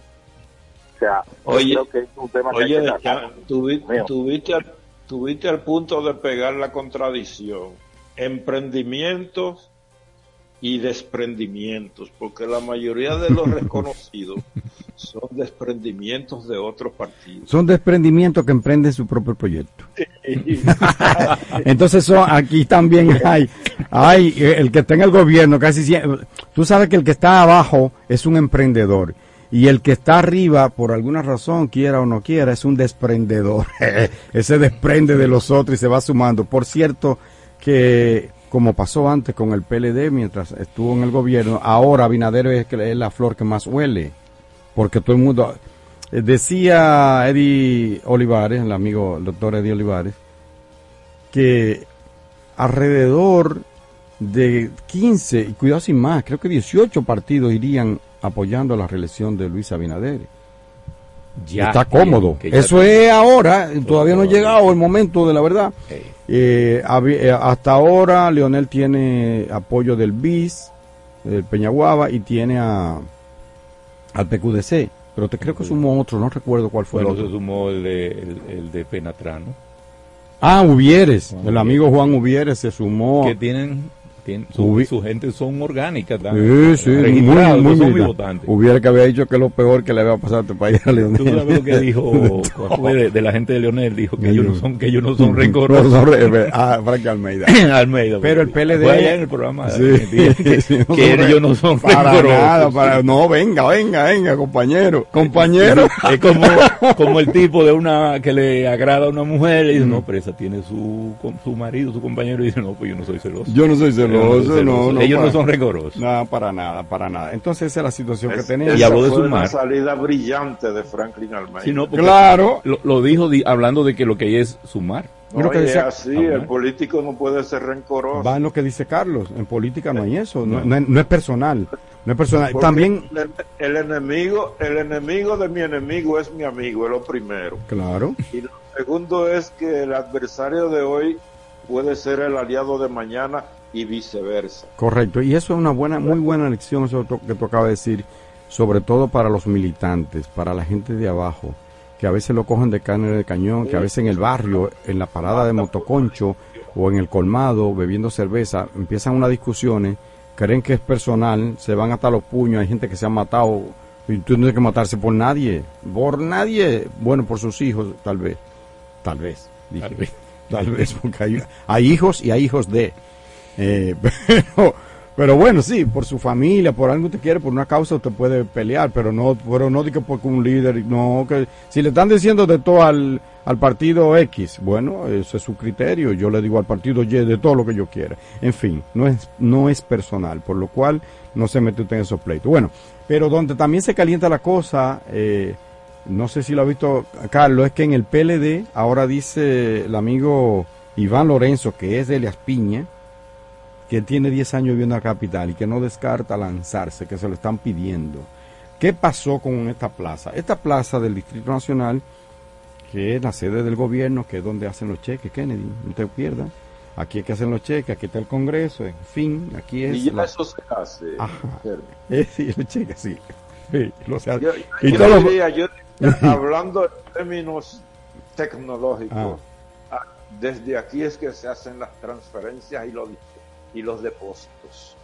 O sea, oye, creo que es un tema oye, que ya, tuviste, tuviste, al, tuviste al punto de pegar la contradicción. Emprendimientos y desprendimientos, porque la mayoría de los reconocidos Son desprendimientos de otros partidos. Son desprendimientos que emprenden su propio proyecto. Entonces son, aquí también hay, hay el que está en el gobierno casi siempre. Tú sabes que el que está abajo es un emprendedor y el que está arriba, por alguna razón, quiera o no quiera, es un desprendedor. Ese desprende de los otros y se va sumando. Por cierto, que como pasó antes con el PLD mientras estuvo en el gobierno, ahora Abinader es, es la flor que más huele. Porque todo el mundo... eh, Decía Eddie Olivares, el amigo doctor Eddie Olivares, que alrededor de 15, y cuidado sin más, creo que 18 partidos irían apoyando la reelección de Luis Abinader. Ya, Está cómodo. Eso es ahora, todavía no ha llegado el momento de la verdad. Eh, eh, hasta ahora Leonel tiene apoyo del BIS, del Peñaguaba, y tiene a, al PQDC. Pero te creo que sumó otro, no recuerdo cuál fue Bueno, el se otro. sumó el de, el, el de Penatrano. Ah, Uvieres. Juan El amigo Juan Uvieres se sumó. Que tienen, tienen su, Ubi- su gente son orgánicas. ¿verdad? Sí, sí, muy, Registrados, muy no son muy militar. votantes. Hubiera que había dicho que lo peor que le había pasado a este país a Leonel. Tú sabes lo que dijo de, de la gente de Leonel, dijo que ellos no son, que ellos no son No rencorosos. son re- ah, Frank Almeida. Almeida. Pero el PLD. Fue allá en el programa Sí, de- que, sí, no que son ellos no son para rencorosos. nada, para- no, venga, venga, venga, compañero. Compañero. Es como, como el tipo de una que le agrada a una mujer y dice, no, pero esa tiene su, con- su marido, su compañero, y dice, no, pues yo no soy celoso. Yo no soy Yo no, no. Ellos para- no son rencorosos. No, para nada, para nada. Entonces esa es la situación que tenemos. esa habló de una salida brillante de Franklin Almeida. Sí, no, Claro. Lo, lo dijo di- hablando de que lo que hay es sumar. No, Lo que y decía- así, Ah, el político no puede ser rencoroso. Va en lo que dice Carlos. En política no hay eso. No, no es, no es personal. No es personal. Porque También, el, el enemigo, el enemigo de mi enemigo es mi amigo, es lo primero. claro. Y lo segundo es que el adversario de hoy puede ser el aliado de mañana y viceversa. Correcto, y eso es una buena, muy buena lección, eso que tú acabas de decir, sobre todo para los militantes, para la gente de abajo, que a veces lo cogen de carne de cañón, que a veces en el barrio, en la parada de motoconcho o en el colmado, bebiendo cerveza, empiezan unas discusiones, creen que es personal, se van hasta los puños, hay gente que se ha matado, y tú no tienes que matarse por nadie, por nadie, bueno, por sus hijos, tal vez, tal vez, dije, Tal vez. tal vez, porque hay, hay hijos y hay hijos de... Eh, pero, pero bueno, sí, por su familia, por algo usted quiere, por una causa usted puede pelear, pero no, pero no diga porque un líder, no, que si le están diciendo de todo al, al partido X, bueno, ese es su criterio, yo le digo al partido Y de todo lo que yo quiera. En fin, no es, no es personal, por lo cual no se mete usted en esos pleitos. Bueno, pero donde también se calienta la cosa, eh, no sé si lo ha visto Carlos, es que en el PLD ahora dice el amigo Iván Lorenzo, que es de Elias Piña, que tiene 10 años viviendo en la capital y que no descarta lanzarse, que se lo están pidiendo. ¿Qué pasó con esta plaza? Esta plaza del Distrito Nacional, que es la sede del gobierno, que es donde hacen los cheques, Kennedy, no te pierdas. Aquí es que hacen los cheques, aquí está el Congreso, en fin, aquí es... Y ya la- eso se hace. Ajá. Eh, sí, los cheques, sí. Sí, hace. Yo, Y yo diría, yo hablando en términos tecnológicos, ah, desde aquí es que se hacen las transferencias y los, y los depósitos.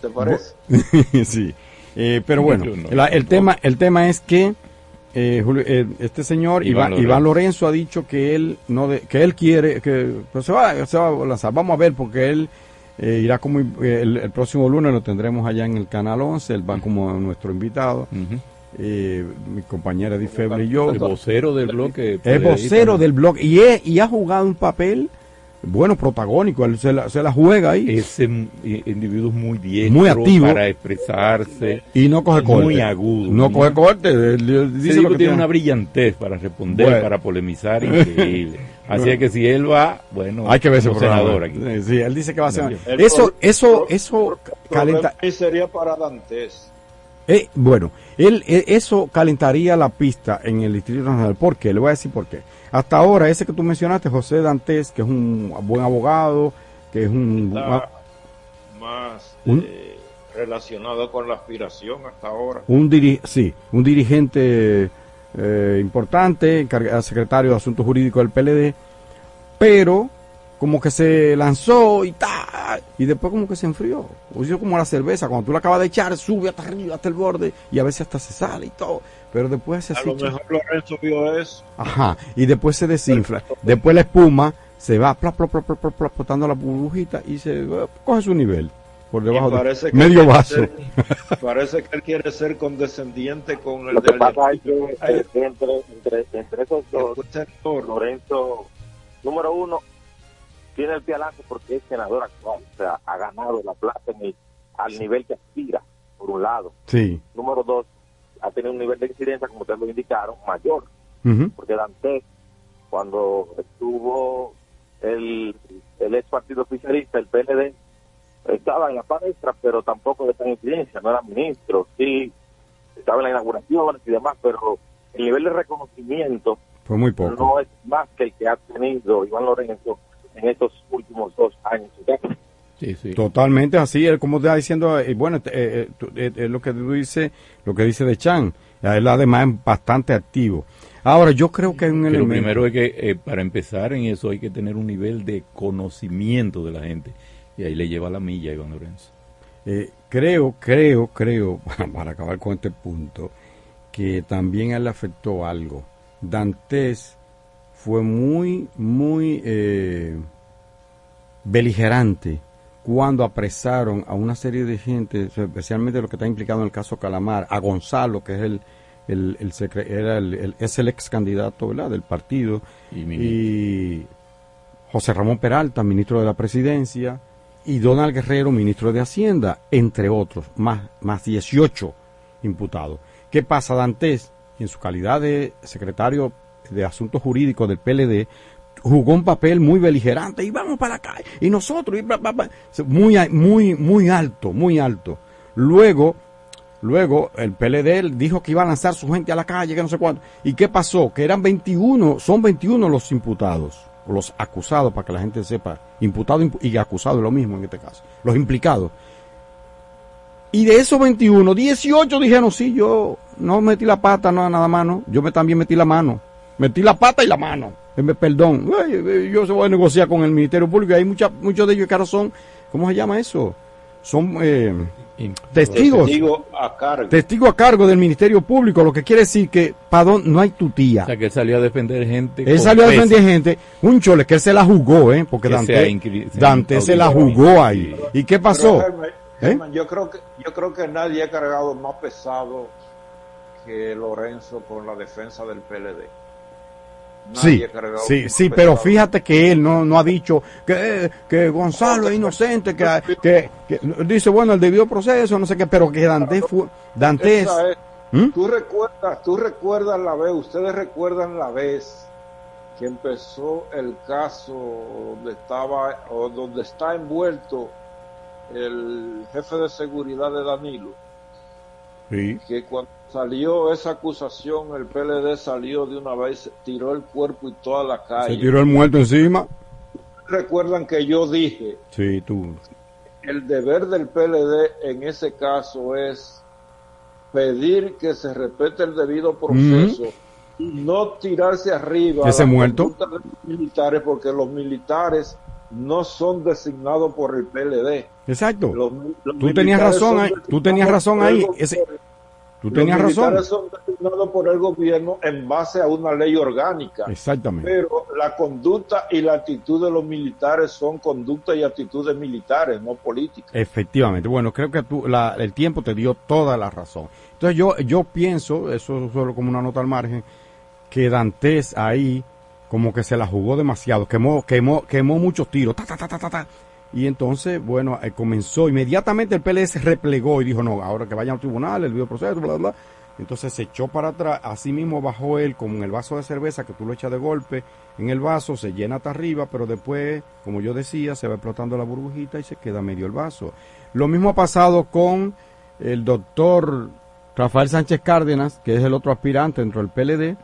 ¿Te parece? sí. Eh, pero bueno, la- el, tema, el tema es que eh, Julio- eh, este señor Iván, Iván Iván, Lorenzo. Ha dicho que él no de- que él quiere que pues, se, va, se va a lanzar. Vamos a ver porque él eh, irá como eh, el, el próximo lunes lo tendremos allá en el canal 11. Él va como nuestro invitado. Eh, mi compañera Di Feble y yo. El vocero del bloque. Es vocero del blog y, es- y ha jugado un papel bueno protagónico. Él se la, se la juega ahí. Ese individuo es muy diestro Muy activo. para expresarse. y no coge corte. Muy agudo. No coge corte. Él- él Ese dice lo que tiene tiene. una brillantez para responder, Bueno. para polemizar, increíble. Así es que si él va, bueno, Hay que ver ese senador aquí. Sí, sí, él dice que va a ser. El Eso, eso, eso calenta. sería para Dantes. Eh, bueno, él, eh, eso calentaría la pista en el Distrito Nacional. ¿Por qué? Le voy a decir por qué. Hasta ahora, ese que tú mencionaste, José Dantes, que es un buen abogado, que es un. Está más Un- eh, relacionado con la aspiración hasta ahora. un diri sí, un dirigente eh, importante, encarga- secretario de Asuntos Jurídicos del PLD, pero como que se lanzó y ta, y después como que se enfrió. O sea, como la cerveza, cuando tú la acabas de echar, sube hasta arriba, hasta el borde, y a veces hasta se sale y todo. Pero después se A lo mejor Lorenzo vio eso. Ajá, y después se desinfla. Después la espuma se va plop, plop, plop, plop, plop, botando la burbujita y se eh, coge su nivel por debajo de medio vaso. ser- parece que él quiere ser condescendiente con el Lo que del pasa es que Ay, entre, entre, entre esos dos. Lorenzo, número uno, tiene el pie adelante porque es senador actual, o sea, ha ganado la plaza en el- al nivel que aspira, por un lado. Sí. Número dos, ha tenido un nivel de incidencia, como ustedes lo indicaron, mayor, porque Dante, cuando estuvo el, el ex partido oficialista, el PLD, estaba en la palestra, pero tampoco de tan incidencia, no era ministro, sí, estaba en las inauguraciones y demás, pero el nivel de reconocimiento Fue muy poco. no es más que el que ha tenido Iván Lorenzo en estos últimos dos años. Sí, sí. Totalmente así, él como está diciendo, eh, bueno, eh, eh, eh, eh, lo que tú dices, lo que dice de Chan, él además es bastante activo. Ahora, yo creo que hay un elemento... primero es que para empezar en eso hay que tener un nivel de conocimiento de la gente. Y ahí le lleva la milla a Iván Lorenzo. Eh, creo, creo, creo, para acabar con este punto, que también él le afectó algo. Dantes fue muy, muy eh, beligerante cuando apresaron a una serie de gente, especialmente lo que está implicado en el caso Calamar, a Gonzalo, que es el, el, el secre- era el, es el ex candidato ¿verdad? del partido, y José Ramón Peralta, ministro de la presidencia, y Donald Guerrero, ministro de Hacienda, entre otros, más, más 18 imputados. ¿Qué pasa? Dantes, en su calidad de secretario de Asuntos Jurídicos del PLD, jugó un papel muy beligerante y vamos para la calle y nosotros y bla, muy muy muy alto muy alto luego luego el PLD dijo que iba a lanzar su gente a la calle que no sé cuánto y qué pasó que eran 21 son 21 los imputados los acusados para que la gente sepa imputado impu- y acusado es lo mismo en este caso los implicados y de esos 21, 18 dijeron, sí, yo no metí la pata, no, nada más, no. Yo me, también metí la mano. Metí la pata y la mano. Eh, Perdón. Eh, yo se voy a negociar con el Ministerio Público. y Hay mucha, muchos de ellos que ahora son, ¿cómo se llama eso? Son eh, testigos. Testigo a cargo. Testigo a cargo del Ministerio Público, lo que quiere decir que, padón, no hay tutía. O sea, que él salió a defender gente. Él salió a defender gente, un chole que él se la jugó, ¿eh? Porque Que Dante, se la jugó ahí. ¿Y qué pasó? Pero, Germán, ¿Eh? Yo creo que yo creo que nadie ha cargado más pesado que Lorenzo con la defensa del PLD. Nadie Sí, cargado sí, sí, pero fíjate que él no, no ha dicho que, que Gonzalo es inocente, que, que, que- dice, bueno, el debido proceso, no sé qué, pero que Dante fue, Dante es- ¿Mm? Tú recuerdas, tú recuerdas la vez, ustedes recuerdan la vez que empezó el caso donde estaba o donde está envuelto el jefe de seguridad de Danilo, Sí. que cuando salió esa acusación el PLD salió de una vez, tiró el cuerpo y toda la se calle. tiró el muerto encima. Recuerdan que yo dije, Sí, tú. el deber del PLD en ese caso es pedir que se respete el debido proceso y no tirarse arriba ¿Ese a muerto? de los militares porque los militares no son designados por el PLD. Exacto. Los- los Tú tenías razón ahí, tú tenías razón ahí, ese- tú Los tenías razón. militares son designados por el gobierno en base a una ley orgánica. Exactamente. Pero la conducta y la actitud de los militares son conducta y actitudes militares, no políticas. Efectivamente. Bueno, creo que tú, la- el tiempo te dio toda la razón. Entonces yo, yo pienso, eso es solo como una nota al margen, que Dantes ahí como que se la jugó demasiado, quemó, quemó, quemó muchos tiros, ta, ta, ta, ta, ta, ta. Y entonces, bueno, eh, comenzó, inmediatamente el PLD se replegó y dijo, no, ahora que vayan al tribunal, el videoproceso, bla, bla, bla. Entonces se echó para atrás, así mismo bajó él como en el vaso de cerveza que tú lo echas de golpe en el vaso, se llena hasta arriba, pero después, como yo decía, se va explotando la burbujita y se queda medio el vaso. Lo mismo ha pasado con el doctor Rafael Sánchez Cárdenas, que es el otro aspirante dentro del PLD,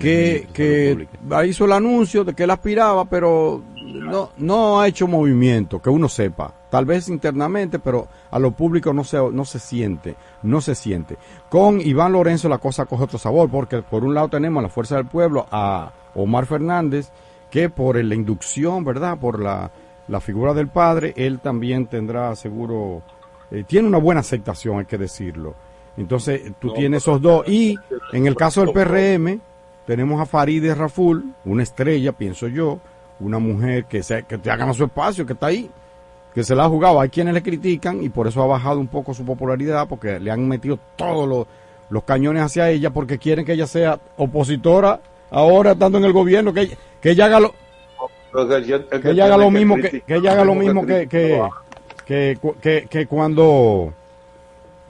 que, que hizo el anuncio de que él aspiraba, pero no, no ha hecho movimiento, que uno sepa. Tal vez internamente, pero a lo público no se, no se siente, no se siente. Con Iván Lorenzo la cosa coge otro sabor, porque por un lado tenemos a la Fuerza del Pueblo, a Omar Fernández, que por la inducción, ¿verdad? Por la, la figura del padre, él también tendrá seguro, eh, tiene una buena aceptación, hay que decirlo. Entonces, tú tienes esos dos. Y en el caso del PRM, tenemos a Farideh Raful, una estrella, pienso yo, una mujer que, se, que te haga su espacio, que está ahí, que se la ha jugado. Hay quienes le critican y por eso ha bajado un poco su popularidad, porque le han metido todos los, los cañones hacia ella, porque quieren que ella sea opositora ahora estando en el gobierno, que, que ella haga lo, que ella haga lo mismo que, que ella haga lo mismo que, que, que, que, que cuando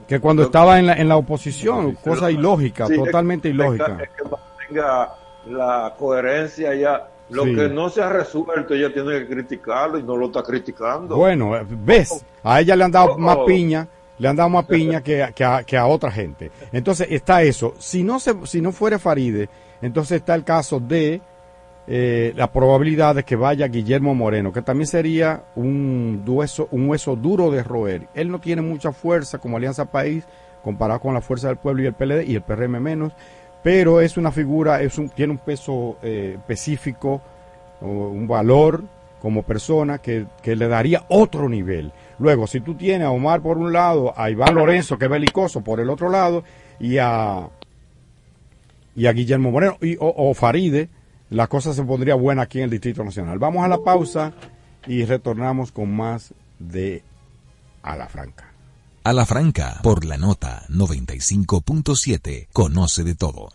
que cuando estaba en la, en la oposición, cosa ilógica, Sí, totalmente ilógica. Es que mantenga la coherencia ya. Lo Sí. que no se ha resuelto, ella tiene que criticarlo y no lo está criticando. Bueno, eh, ves, a ella le han dado Oh. más piña, le han dado más piña que, a- que, a, que a otra gente. Entonces está eso. Si no se, si no fuera Faride, entonces está el caso de eh, la probabilidad de que vaya Guillermo Moreno, que también sería un hueso, un hueso duro de roer. Él no tiene mucha fuerza como Alianza País comparado con la fuerza del pueblo y el PLD y el PRM menos, pero es una figura, es un, tiene un peso eh, específico, un valor como persona que, le daría otro nivel. Luego, si tú tienes a Omar por un lado, a Iván Lorenzo, que es belicoso, por el otro lado, y a, y a Guillermo Moreno y, o, o Faride, la cosa se pondría buena aquí en el Distrito Nacional. Vamos a la pausa y retornamos con más de A la Franca. A la franca, por la nota 95.7, conoce de todo.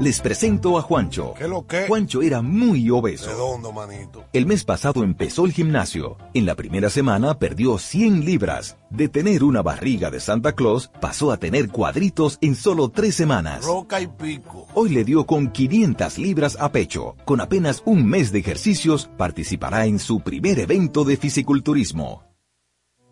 Les presento a Juancho. ¿Qué lo que? Juancho era muy obeso. Redondo, manito. El mes pasado empezó el gimnasio. En la primera semana perdió 100 libras. De tener una barriga de Santa Claus, pasó a tener cuadritos en solo tres semanas. Roca y pico. Hoy le dio con 500 libras a pecho. Con apenas un mes de ejercicios, participará en su primer evento de fisiculturismo.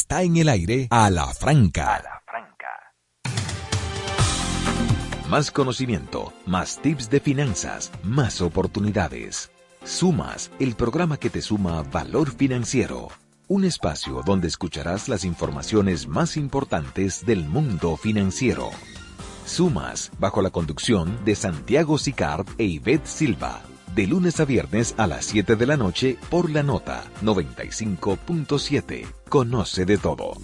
Está en el aire a la franca. Más conocimiento, más tips de finanzas, más oportunidades. Sumas, el programa que te suma valor financiero. Un espacio donde escucharás las informaciones más importantes del mundo financiero. Sumas, bajo la conducción de Santiago Sicard e Ivette Silva. De lunes a viernes a las 7 de la noche por la nota 95.7. Conoce de todo.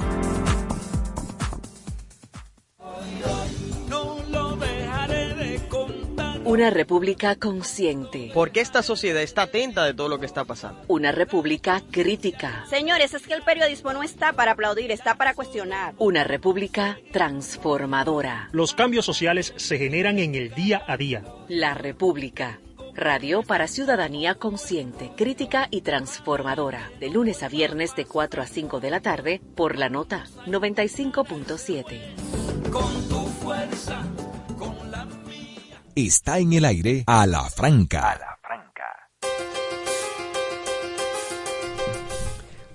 Una república consciente. Porque esta sociedad está atenta de todo lo que está pasando. Una república crítica. Señores, es que el periodismo no está para aplaudir, está para cuestionar. Una república transformadora. Los cambios sociales se generan en el día a día. La República. Radio para ciudadanía consciente, crítica y transformadora. De lunes a viernes de 4 a 5 de la tarde por la nota 95.7. Con tu fuerza, con la Está en el aire a la franca.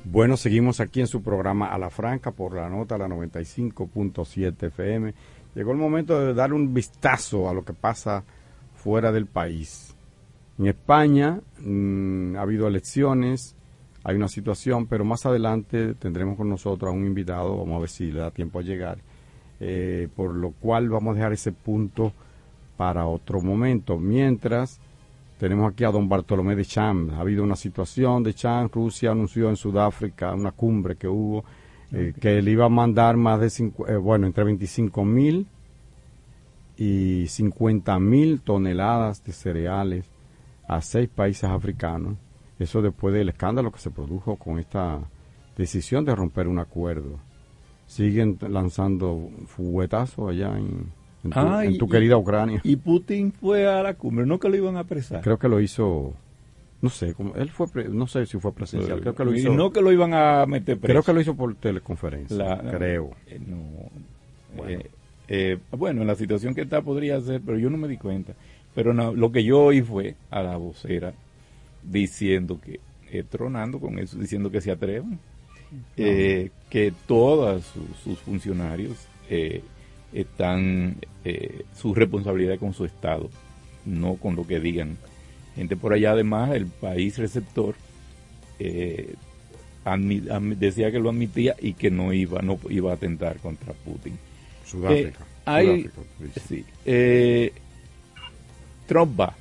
Bueno, seguimos aquí en su programa A la Franca por la nota la 95.7 FM. Llegó el momento de dar un vistazo a lo que pasa fuera del país. En España mm, ha habido elecciones, hay una situación, pero más adelante tendremos con nosotros a un invitado, vamos a ver si le da tiempo a llegar, eh, por lo cual vamos a dejar ese punto para otro momento. Mientras, tenemos aquí a don Bartolomé de Cham. Ha habido una situación de Cham, Rusia anunció en Sudáfrica una cumbre que hubo, eh, que le iba a mandar más de, cincu- eh, bueno, entre 25 mil y 50 mil toneladas de cereales a seis países africanos. Eso después del escándalo que se produjo con esta decisión de romper un acuerdo. Siguen lanzando fuguetazos allá en, en tu, Ah, en y- tu querida Ucrania. Y Putin fue a la cumbre, no que lo iban a apresar. Creo que lo hizo, no sé, como, él fue, pre- no sé si fue presencial, creo que lo Y hizo. no que lo iban a meter preso. Creo que lo hizo por teleconferencia, La- creo. eh, no. Eh, eh, bueno, en la situación que está podría ser, pero yo no me di cuenta. Pero no, lo que yo oí fue a la vocera diciendo que, eh, tronando con eso, diciendo que se atrevan, eh, que todos sus, sus funcionarios eh, están, eh, su responsabilidad con su Estado, no con lo que digan. Gente por allá, además, el país receptor eh, admi- admi- decía que lo admitía y que no iba, no iba a atentar contra Putin. Sudáfrica. Hay- Sudáfrica, sí, eh, Trump va,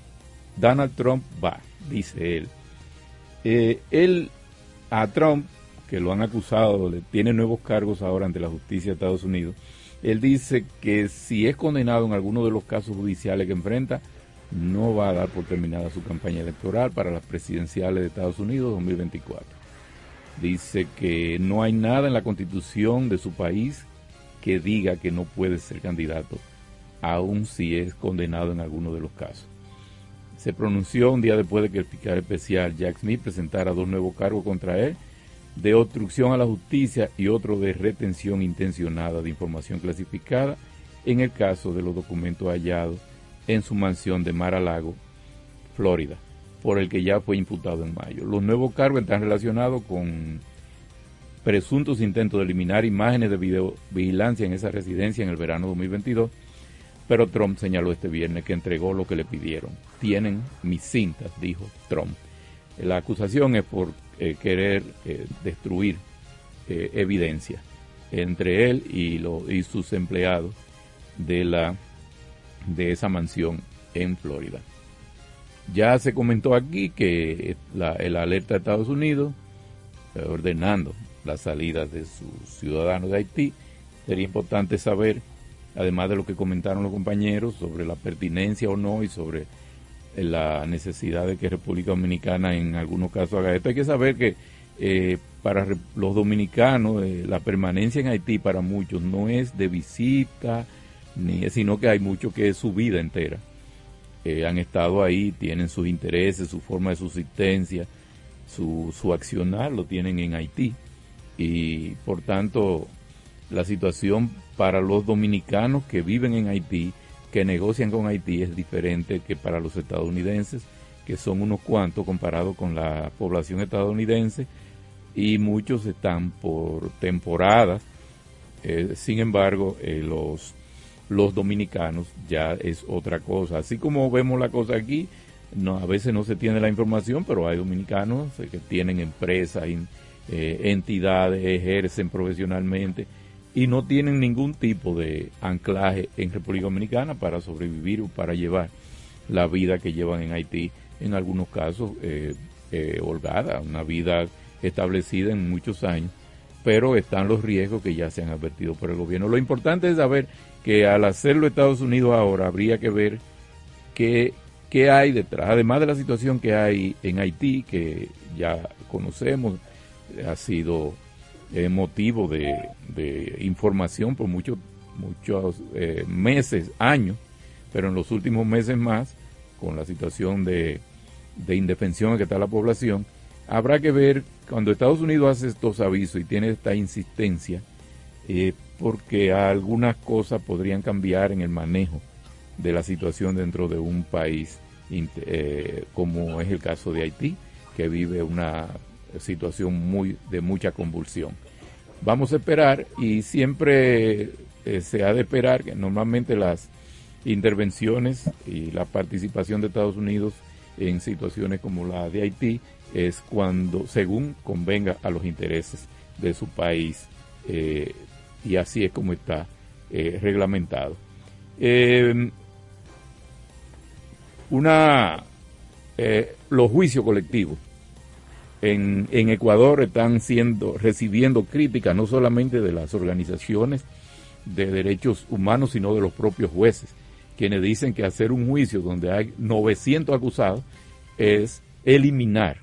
Donald Trump va, dice él. Eh, él, a Trump, que lo han acusado, le tiene nuevos cargos ahora ante la justicia de Estados Unidos, él dice que si es condenado en alguno de los casos judiciales que enfrenta, no va a dar por terminada su campaña electoral para las presidenciales de Estados Unidos 2024. Dice que no hay nada en la constitución de su país que diga que no puede ser candidato, aun si es condenado en alguno de los casos. Se pronunció un día después de que el fiscal especial Jack Smith presentara dos nuevos cargos contra él, de obstrucción a la justicia y otro de retención intencionada de información clasificada en el caso de los documentos hallados en su mansión de Mar-a-Lago, Florida, por el que ya fue imputado en mayo. Los nuevos cargos están relacionados con presuntos intentos de eliminar imágenes de videovigilancia en esa residencia en el verano 2022, pero Trump señaló este viernes que entregó lo que le pidieron. Tienen mis cintas, dijo Trump. La acusación es por eh, querer eh, destruir eh, evidencia entre él y, sus empleados de la de esa mansión en Florida. Ya se comentó aquí que la, el alerta de Estados Unidos ordenando la salida de sus ciudadanos de Haití. Sería importante saber, además de lo que comentaron los compañeros, sobre la pertinencia o no y sobre eh, la necesidad de que República Dominicana en algunos casos haga esto. Hay que saber que eh, para los dominicanos eh, la permanencia en Haití para muchos no es de visita, ni, sino que hay mucho que es su vida entera. Eh, han estado ahí, tienen sus intereses, su forma de subsistencia, su, su accionar lo tienen en Haití. Y por tanto, la situación para los dominicanos que viven en Haití, que negocian con Haití, es diferente que para los estadounidenses, que son unos cuantos comparados con la población estadounidense, y muchos están por temporadas. Eh, sin embargo, eh, los, los dominicanos ya es otra cosa. Así como vemos la cosa aquí, a veces no se tiene la información, pero hay dominicanos eh, que tienen empresas, entidades, ejercen profesionalmente y no tienen ningún tipo de anclaje en República Dominicana para sobrevivir o para llevar la vida que llevan en Haití, en algunos casos eh, eh, holgada, una vida establecida en muchos años, pero están los riesgos que ya se han advertido por el gobierno. Lo importante es saber que al hacerlo Estados Unidos ahora habría que ver qué, qué hay detrás, además de la situación que hay en Haití, que ya conocemos, ha sido eh, motivo de, información por muchos muchos eh, meses, años, pero en los últimos meses más, con la situación de, de indefensión en que está la población, habrá que ver cuando Estados Unidos hace estos avisos y tiene esta insistencia, eh, porque algunas cosas podrían cambiar en el manejo de la situación dentro de un país como es el caso de Haití, que vive una situación muy de mucha convulsión. Vamos a esperar y siempre eh, se ha de esperar que normalmente las intervenciones y la participación de Estados Unidos en situaciones como la de Haití es cuando, según convenga a los intereses de su país, eh, y así es como está eh, reglamentado. Una, los juicios colectivos en, Ecuador están siendo recibiendo críticas no solamente de las organizaciones de derechos humanos, sino de los propios jueces, quienes dicen que hacer un juicio donde hay 900 acusados es eliminar,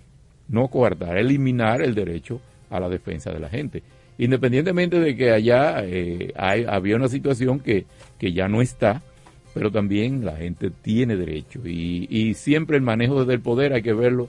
no coartar, eliminar el derecho a la defensa de la gente. Independientemente de que allá eh, hay, había una situación que, que ya no está, pero también la gente tiene derecho. Y, y siempre el manejo desde el poder hay que verlo,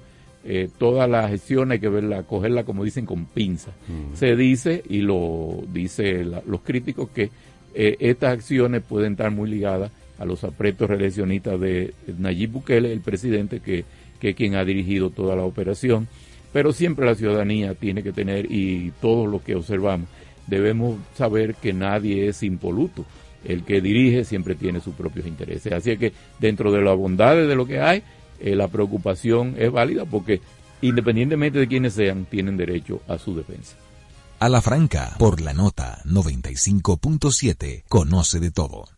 eh, toda la gestión hay que verla, cogerla como dicen con pinza. Se dice, y lo dice los críticos, que eh, estas acciones pueden estar muy ligadas a los apretos reeleccionistas de Nayib Bukele, el presidente que, que es quien ha dirigido toda la operación. Pero siempre la ciudadanía tiene que tener, y todo lo que observamos, debemos saber que nadie es impoluto. El que dirige siempre tiene sus propios intereses. Así que dentro de las bondades de lo que hay, eh, la preocupación es válida porque independientemente de quienes sean, tienen derecho a su defensa. A la franca, por la nota 95.7, conoce de todo.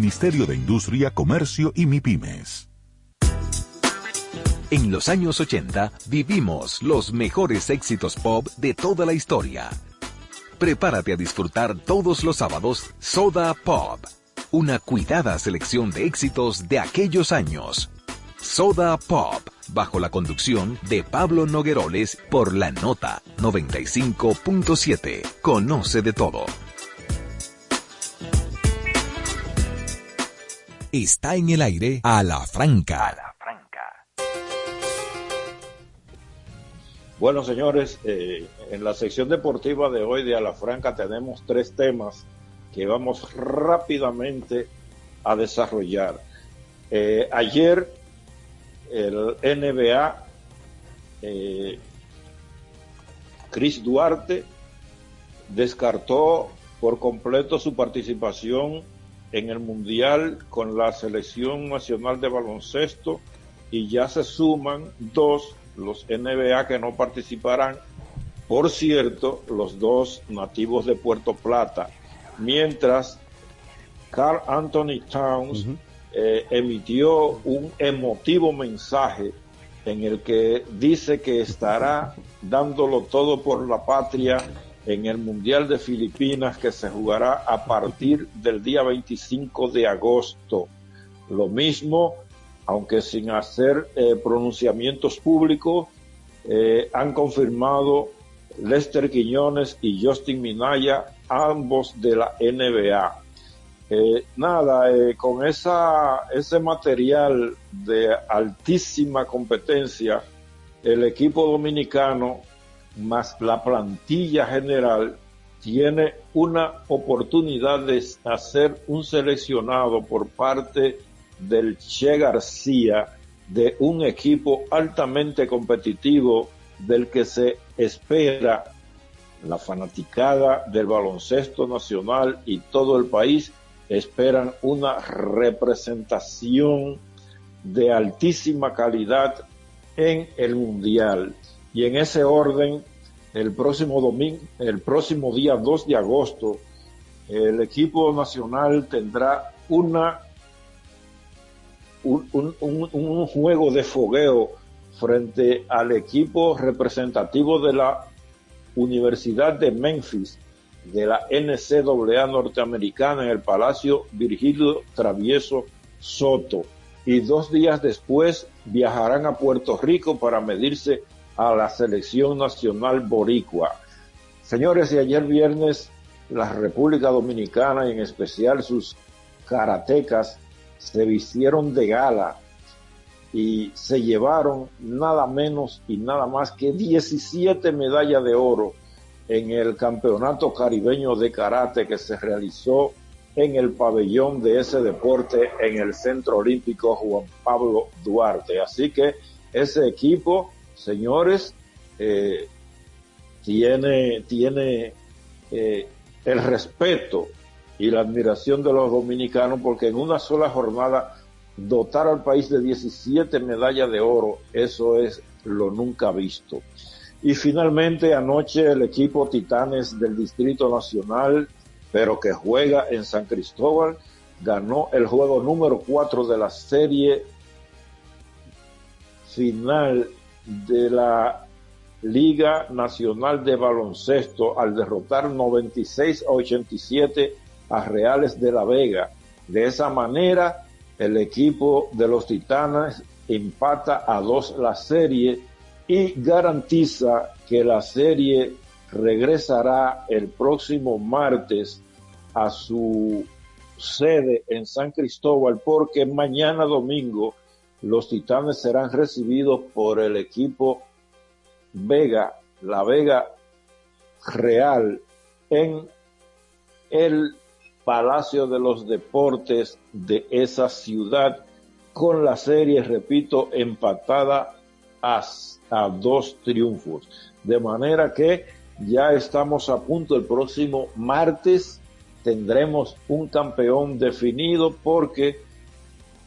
de Industria, Comercio y MIPIMES. En los años 80 vivimos los mejores éxitos pop de toda la historia. Prepárate a disfrutar todos los sábados Soda Pop, una cuidada selección de éxitos de aquellos años. Soda Pop, bajo la conducción de Pablo Nogueroles por la nota 95.7. Conoce de todo. Está en el aire a la franca. Bueno, señores, eh, en la sección deportiva de hoy de Alafranca tenemos tres temas que vamos rápidamente a desarrollar. Eh, ayer el NBA, eh, Chris Duarte descartó por completo su participación en el Mundial con la Selección Nacional de Baloncesto y ya se suman dos los NBA que no participarán. Por cierto, los dos nativos de Puerto Plata, mientras Carl Anthony Towns eh, emitió un emotivo mensaje en el que dice que estará dándolo todo por la patria en el Mundial de Filipinas que se jugará a partir del día 25 de agosto. Lo mismo aunque sin hacer eh, pronunciamientos públicos, eh, han confirmado Lester Quiñones y Justin Minaya, ambos de la NBA. Eh, nada, con ese material de altísima competencia, el equipo dominicano más la plantilla general, tiene una oportunidad de hacer un seleccionado por parte del Che García de un equipo altamente competitivo del que se espera la fanaticada del baloncesto nacional y todo el país esperan una representación de altísima calidad en el mundial. Y en ese orden, el próximo domingo, el próximo día 2 de agosto, el equipo nacional tendrá una un, un, juego de fogueo frente al equipo representativo de la Universidad de Memphis de la NCAA norteamericana en el Palacio Virgilio Travieso Soto. Y dos días después viajarán a Puerto Rico para medirse a la selección nacional boricua. Señores, y ayer viernes la República Dominicana y en especial sus karatecas se vistieron de gala y se llevaron nada menos y nada más que 17 medallas de oro en el Campeonato Caribeño de Karate que se realizó en el pabellón de ese deporte en el Centro Olímpico Juan Pablo Duarte. Así que ese equipo, señores, eh, tiene, tiene eh, el respeto y la admiración de los dominicanos porque en una sola jornada dotar al país de 17 medallas de oro, eso es lo nunca visto. Y finalmente anoche el equipo Titanes del Distrito Nacional, pero que juega en San Cristóbal, ganó el juego número 4 de la serie final de la Liga Nacional de Baloncesto al derrotar 96 a 87 a Reales de la Vega. De esa manera, el equipo de los Titanes empata a dos la serie y garantiza que la serie regresará el próximo martes a su sede en San Cristóbal porque mañana domingo los Titanes serán recibidos por el equipo Vega, la Vega Real en el Palacio de los Deportes de esa ciudad con la serie, repito, empatada a, dos triunfos. De manera que ya estamos a punto, el próximo martes tendremos un campeón definido porque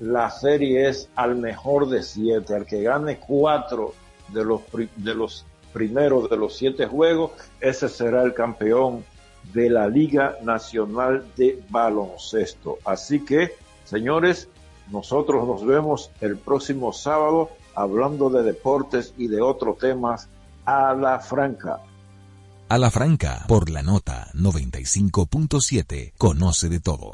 la serie es al mejor de siete, al que gane cuatro de los, de los primeros de los siete juegos, ese será el campeón de la Liga Nacional de Baloncesto. Así que, señores, nosotros nos vemos el próximo sábado hablando de deportes y de otros temas a la franca. A la franca, por la nota 95.7, conoce de todo.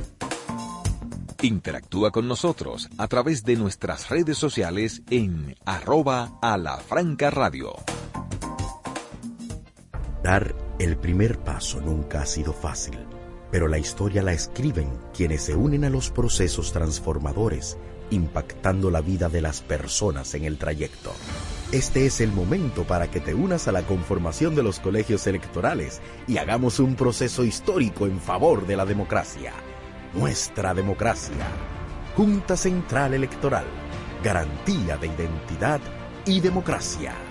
Interactúa con nosotros a través de nuestras redes sociales en arroba a la franca radio. Dar el primer paso nunca ha sido fácil, pero la historia la escriben quienes se unen a los procesos transformadores, impactando la vida de las personas en el trayecto. Este es el momento para que te unas a la conformación de los colegios electorales y hagamos un proceso histórico en favor de la democracia nuestra democracia. Junta Central Electoral. Garantía de identidad y democracia.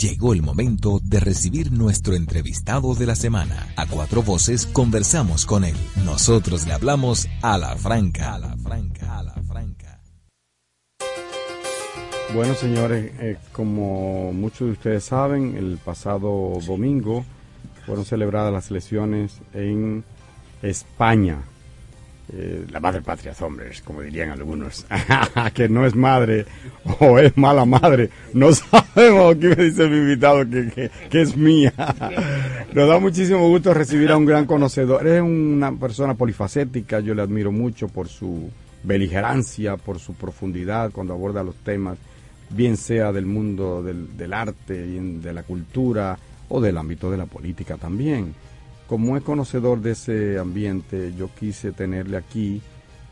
Llegó el momento de recibir nuestro entrevistado de la semana. A cuatro voces conversamos con él. Nosotros le hablamos a la franca. A la franca, a la franca. Bueno, señores, eh, como muchos de ustedes saben, el pasado domingo fueron celebradas las elecciones en España. Eh, la madre patria, hombres, como dirían algunos, que no es madre o es mala madre, no sabemos, aquí me dice mi invitado que, que, que, es mía. Nos da muchísimo gusto recibir a un gran conocedor, es una persona polifacética, yo le admiro mucho por su beligerancia, por su profundidad cuando aborda los temas, bien sea del mundo del, del arte, de la cultura o del ámbito de la política también como es conocedor de ese ambiente, yo quise tenerle aquí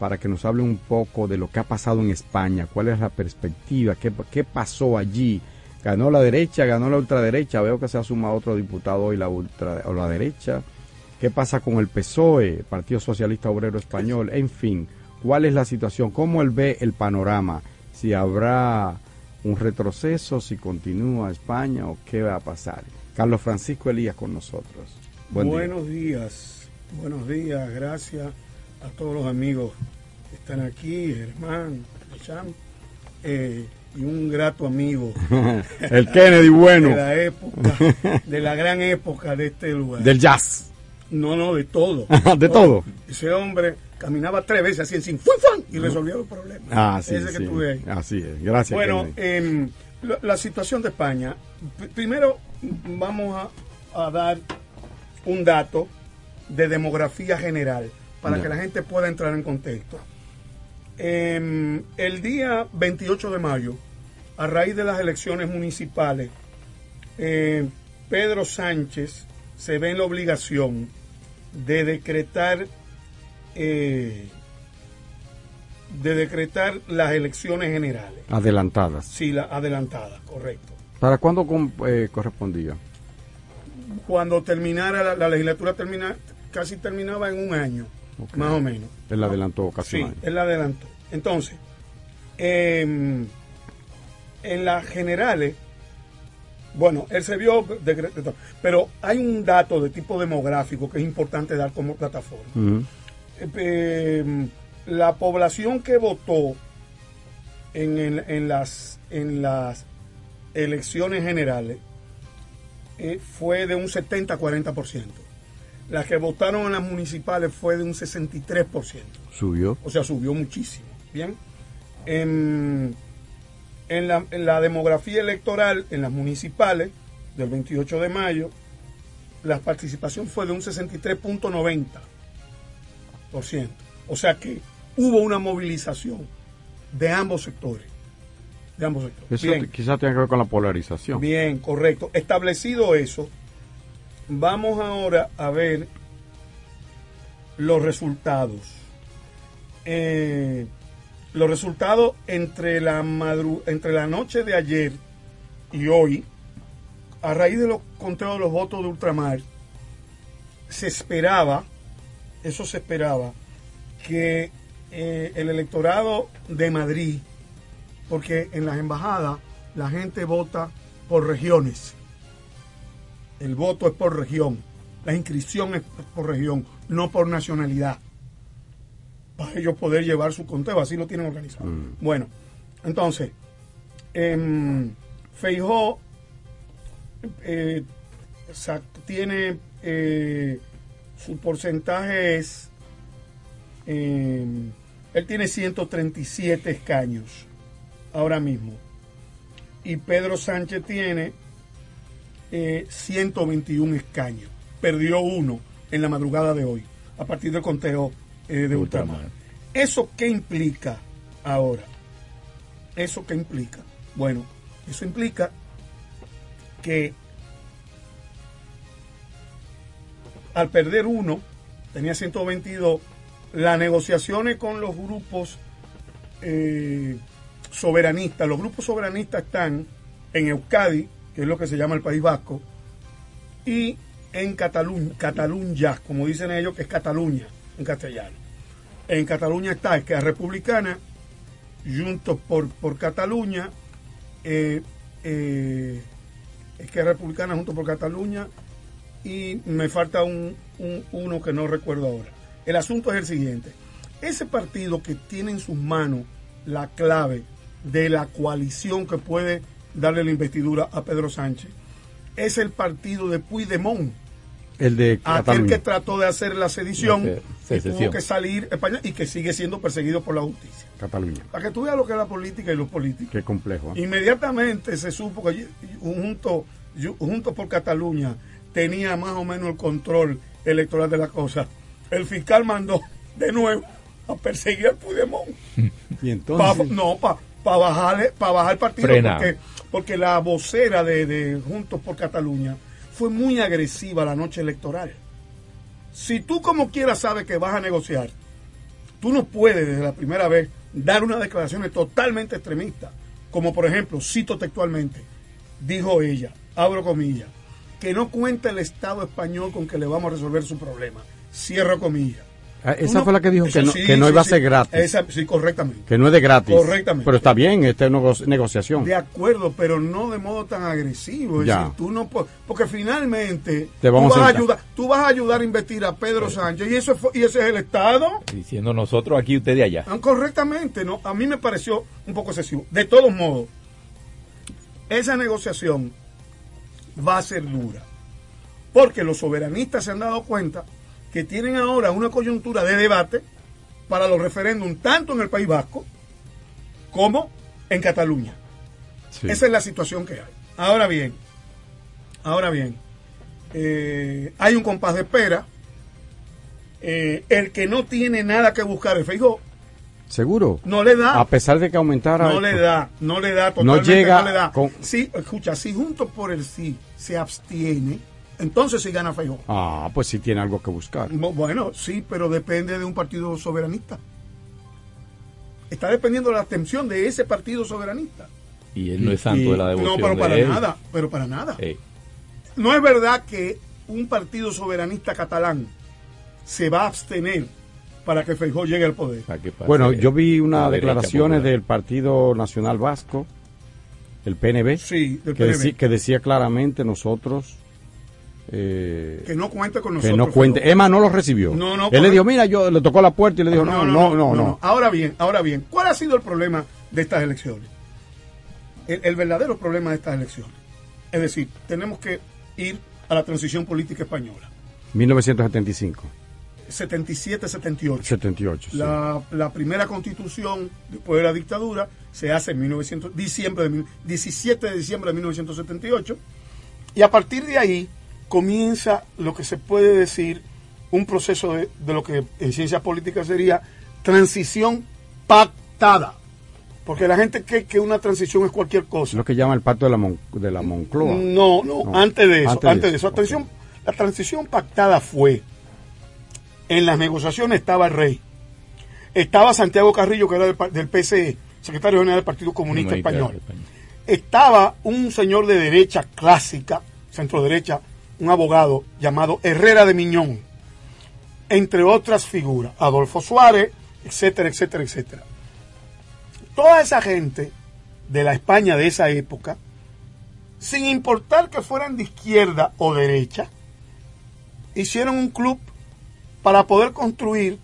para que nos hable un poco de lo que ha pasado en España, cuál es la perspectiva, qué, pasó allí. Ganó la derecha, ganó la ultraderecha, veo que se ha sumado otro diputado hoy, la, ultra, o la derecha. ¿Qué pasa con el PSOE, Partido Socialista Obrero Español? En fin, ¿cuál es la situación? ¿Cómo él ve el panorama? Si habrá un retroceso, si continúa España o qué va a pasar. Carlos Francisco Elías con nosotros. Buen buenos día. días, buenos días, gracias a todos los amigos que están aquí, Germán, Cham, eh, y un grato amigo. el Kennedy bueno. De la época, de la gran época de este lugar. Del jazz. No, no, de todo. de todo. Ese hombre caminaba tres veces así en sin ¡fum, y resolvía los problemas. Ah, sí, Ese sí. que tuve ahí. Así es, gracias. Bueno, eh, la, la, situación de España. Primero vamos a, a dar un dato de demografía general para que la gente pueda entrar en contexto. Eh, el día 28 de mayo, a raíz de las elecciones municipales, eh, Pedro Sánchez se ve en la obligación de decretar eh, de decretar las elecciones generales. Adelantadas. Sí, la, adelantadas, correcto. ¿Para cuándo eh, correspondía? Cuando terminara la, la, legislatura termina, casi terminaba en un año, okay. más o menos. Él la adelantó casi sí, un año. él la adelantó. Entonces, eh, en las generales, bueno, él se vio, de, de, de, pero hay un dato de tipo demográfico que es importante dar como plataforma. Uh -huh. eh, la población que votó en, en, en, las, en las elecciones generales eh, fue de un 70-40%. Las que votaron en las municipales fue de un 63%. Subió. O sea, subió muchísimo. Bien. En, en, la, en la demografía electoral, en las municipales, del 28 de mayo, la participación fue de un 63.90%. O sea que hubo una movilización de ambos sectores de ambos sectores. Eso quizás tenga que ver con la polarización. Bien, correcto. Establecido eso, vamos ahora a ver los resultados. Eh, los resultados entre la, madru entre la noche de ayer y hoy, a raíz de los conteos de los votos de ultramar, se esperaba, eso se esperaba, que eh, el electorado de Madrid porque en las embajadas la gente vota por regiones. El voto es por región, la inscripción es por región, no por nacionalidad. Para ellos poder llevar su conteo, así lo tienen organizado. Mm. Bueno, entonces, eh, Feijó eh, tiene eh, su porcentaje es eh, él tiene 137 escaños ahora mismo. Y Pedro Sánchez tiene eh, 121 escaños. Perdió uno en la madrugada de hoy, a partir del conteo eh, de ultramar. ¿Eso qué implica ahora? ¿Eso qué implica? Bueno, eso implica que al perder uno, tenía 122. Las negociaciones con los grupos eh, soberanistas, los grupos soberanistas están en Euskadi, que es lo que se llama el País Vasco, y en Cataluña, Cataluña, como dicen ellos, que es Cataluña en castellano. En Cataluña está Esquerra Republicana, Juntos por, por Cataluña, eh, eh, Esquerra Republicana Juntos por Cataluña, y me falta un- uno que no recuerdo ahora. El asunto es el siguiente. Ese partido que tiene en sus manos la clave de la coalición que puede darle la investidura a Pedro Sánchez es el partido de Puigdemont, El de aquel Cataluña. que trató de hacer la sedición y tuvo que salir España y que sigue siendo perseguido por la justicia. Cataluña. Para que tú veas lo que es la política y los políticos. Qué complejo. ¿eh? Inmediatamente se supo que junto, junto por Cataluña tenía más o menos el control electoral de la cosa. El fiscal mandó de nuevo a perseguir al Puigdemont. Y entonces. Pa- no, para para bajar el partido. Frena. Porque, porque la vocera de, de Juntos por Cataluña fue muy agresiva la noche electoral. Si tú como quieras sabes que vas a negociar, tú no puedes desde la primera vez dar unas declaraciones totalmente extremistas. Como por ejemplo, cito textualmente, dijo ella, abro comillas, que no cuenta el Estado español con que le vamos a resolver su problema. Cierro comillas. Ah, esa fue la que dijo que no, sí, que no sí, iba a sí. ser gratis. Esa- sí, correctamente. Que no es de gratis. Correctamente. Pero está bien, esta es nego- negociación. De acuerdo, pero no de modo tan agresivo. Es Ya. decir, tú no porque finalmente Te vamos tú, a vas a ayudar, tú vas a ayudar a investir a Pedro Sánchez y eso fue- y ese es el Estado. Diciendo nosotros aquí, usted de allá. Ah, Correctamente, no. A mí me pareció un poco excesivo. De todos modos, esa negociación va a ser dura, porque los soberanistas se han dado cuenta que tienen ahora una coyuntura de debate para los referéndums tanto en el País Vasco como en Cataluña. Esa es la situación que hay. Ahora bien, ahora bien, eh, hay un compás de espera. Eh, el que no tiene nada que buscar el Feijóo ¿Seguro? no le da. A pesar de que aumentara. No le da, no le da, No totalmente llega no le da. con- Sí, escucha, si junto por el sí se abstiene, entonces sí gana Feijóo. Ah, pues sí tiene algo que buscar. Bu- Bueno, sí, pero depende de un partido soberanista. Está dependiendo de la atención de ese partido soberanista. Y él no es santo de la devoción No, pero para de él. nada, pero para nada. No es verdad que un partido soberanista catalán se va a abstener para que Feijóo llegue al poder. Bueno, yo vi unas declaraciones del Partido Nacional Vasco, el PNB, Sí, del que, PNB. decí- que decía claramente nosotros eh, Que no cuente con que nosotros. no cuente. Emma no lo recibió. No, no, Él le dijo, mira, yo le tocó la puerta y le dijo, no, no, no, no. Ahora bien, ahora bien, ¿cuál ha sido el problema de estas elecciones? El, el verdadero problema de estas elecciones. Es decir, tenemos que ir a la transición política española. 1975, 77-78. 78. sí. La, la primera constitución después de la dictadura se hace en 1900, diciembre de, mil- 17 de diciembre de 1978 y a partir de ahí comienza lo que se puede decir un proceso de, de lo que en ciencia política sería transición pactada. Porque la gente cree que una transición es cualquier cosa. Lo que llama el pacto de la, Mon- de la Moncloa. No, no, No, antes de eso, antes antes, de eso, eso. La transición, la transición pactada fue, en las negociaciones estaba el rey, estaba Santiago Carrillo, que era del, PCE, secretario general del Partido Comunista Comunista Español, estaba un señor de derecha clásica, centro derecha, un abogado llamado Herrera de Miñón, entre otras figuras, Adolfo Suárez, etcétera, etcétera, etcétera. Toda esa gente de la España de esa época, sin importar que fueran de izquierda o derecha, hicieron un club para poder construir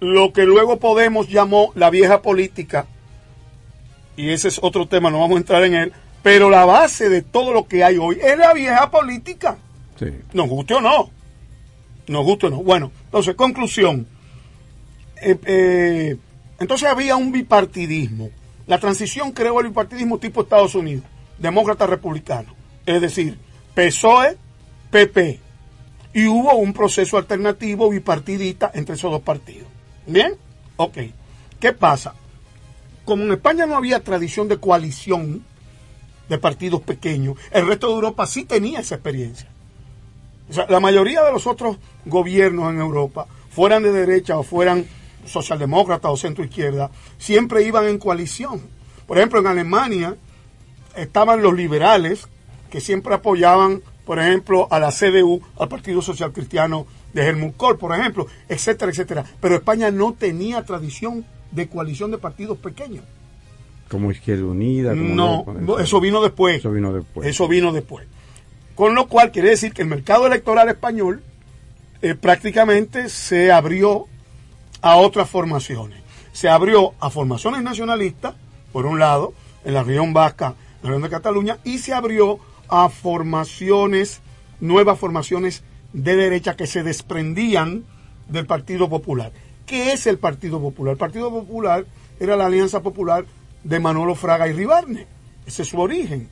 lo que luego Podemos llamó la vieja política, y ese es otro tema, no vamos a entrar en él, pero la base de todo lo que hay hoy es la vieja política. Sí. Nos guste o no. Nos guste o no. Bueno, entonces, conclusión. Eh, eh, entonces había un bipartidismo. La transición creó el bipartidismo tipo Estados Unidos, demócrata republicano. Es decir, PSOE, PP. Y hubo un proceso alternativo bipartidista entre esos dos partidos. ¿Bien? Ok. ¿Qué pasa? Como en España no había tradición de coalición de partidos pequeños, el resto de Europa sí tenía esa experiencia. O sea, la mayoría de los otros gobiernos en Europa, fueran de derecha o fueran socialdemócratas o centro izquierda, siempre iban en coalición. Por ejemplo, en Alemania estaban los liberales que siempre apoyaban, por ejemplo, a la CDU, al Partido Social Cristiano de Helmut Kohl, por ejemplo, etcétera, etcétera. Pero España no tenía tradición de coalición de partidos pequeños. Como Izquierda Unida. como No, no, eso vino después. Eso vino después. Eso vino después. Con lo cual quiere decir que el mercado electoral español eh, prácticamente se abrió a otras formaciones. Se abrió a formaciones nacionalistas, por un lado, en la región vasca, en la región de Cataluña, y se abrió a formaciones, nuevas formaciones de derecha que se desprendían del Partido Popular. ¿Qué es el Partido Popular? El Partido Popular era la Alianza Popular de Manolo Fraga y Ribarne. Ese es su origen.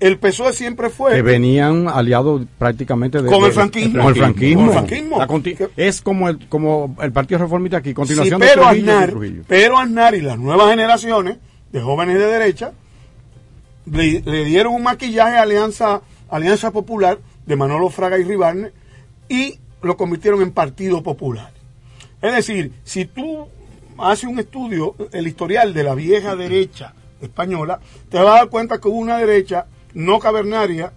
El PSOE siempre fue... Que venían aliados prácticamente de, Con el franquismo. Con el franquismo. Con el franquismo. La conti- es como el, como el Partido Reformista aquí, Sí, continuación de pero de Trujillo. pero Aznar y las nuevas generaciones de jóvenes de derecha le, le dieron un maquillaje a Alianza, Alianza Popular de Manolo Fraga y Ribarne y lo convirtieron en Partido Popular. Es decir, si tú haces un estudio, el historial de la vieja derecha española, te vas a dar cuenta que hubo una derecha no cavernaria,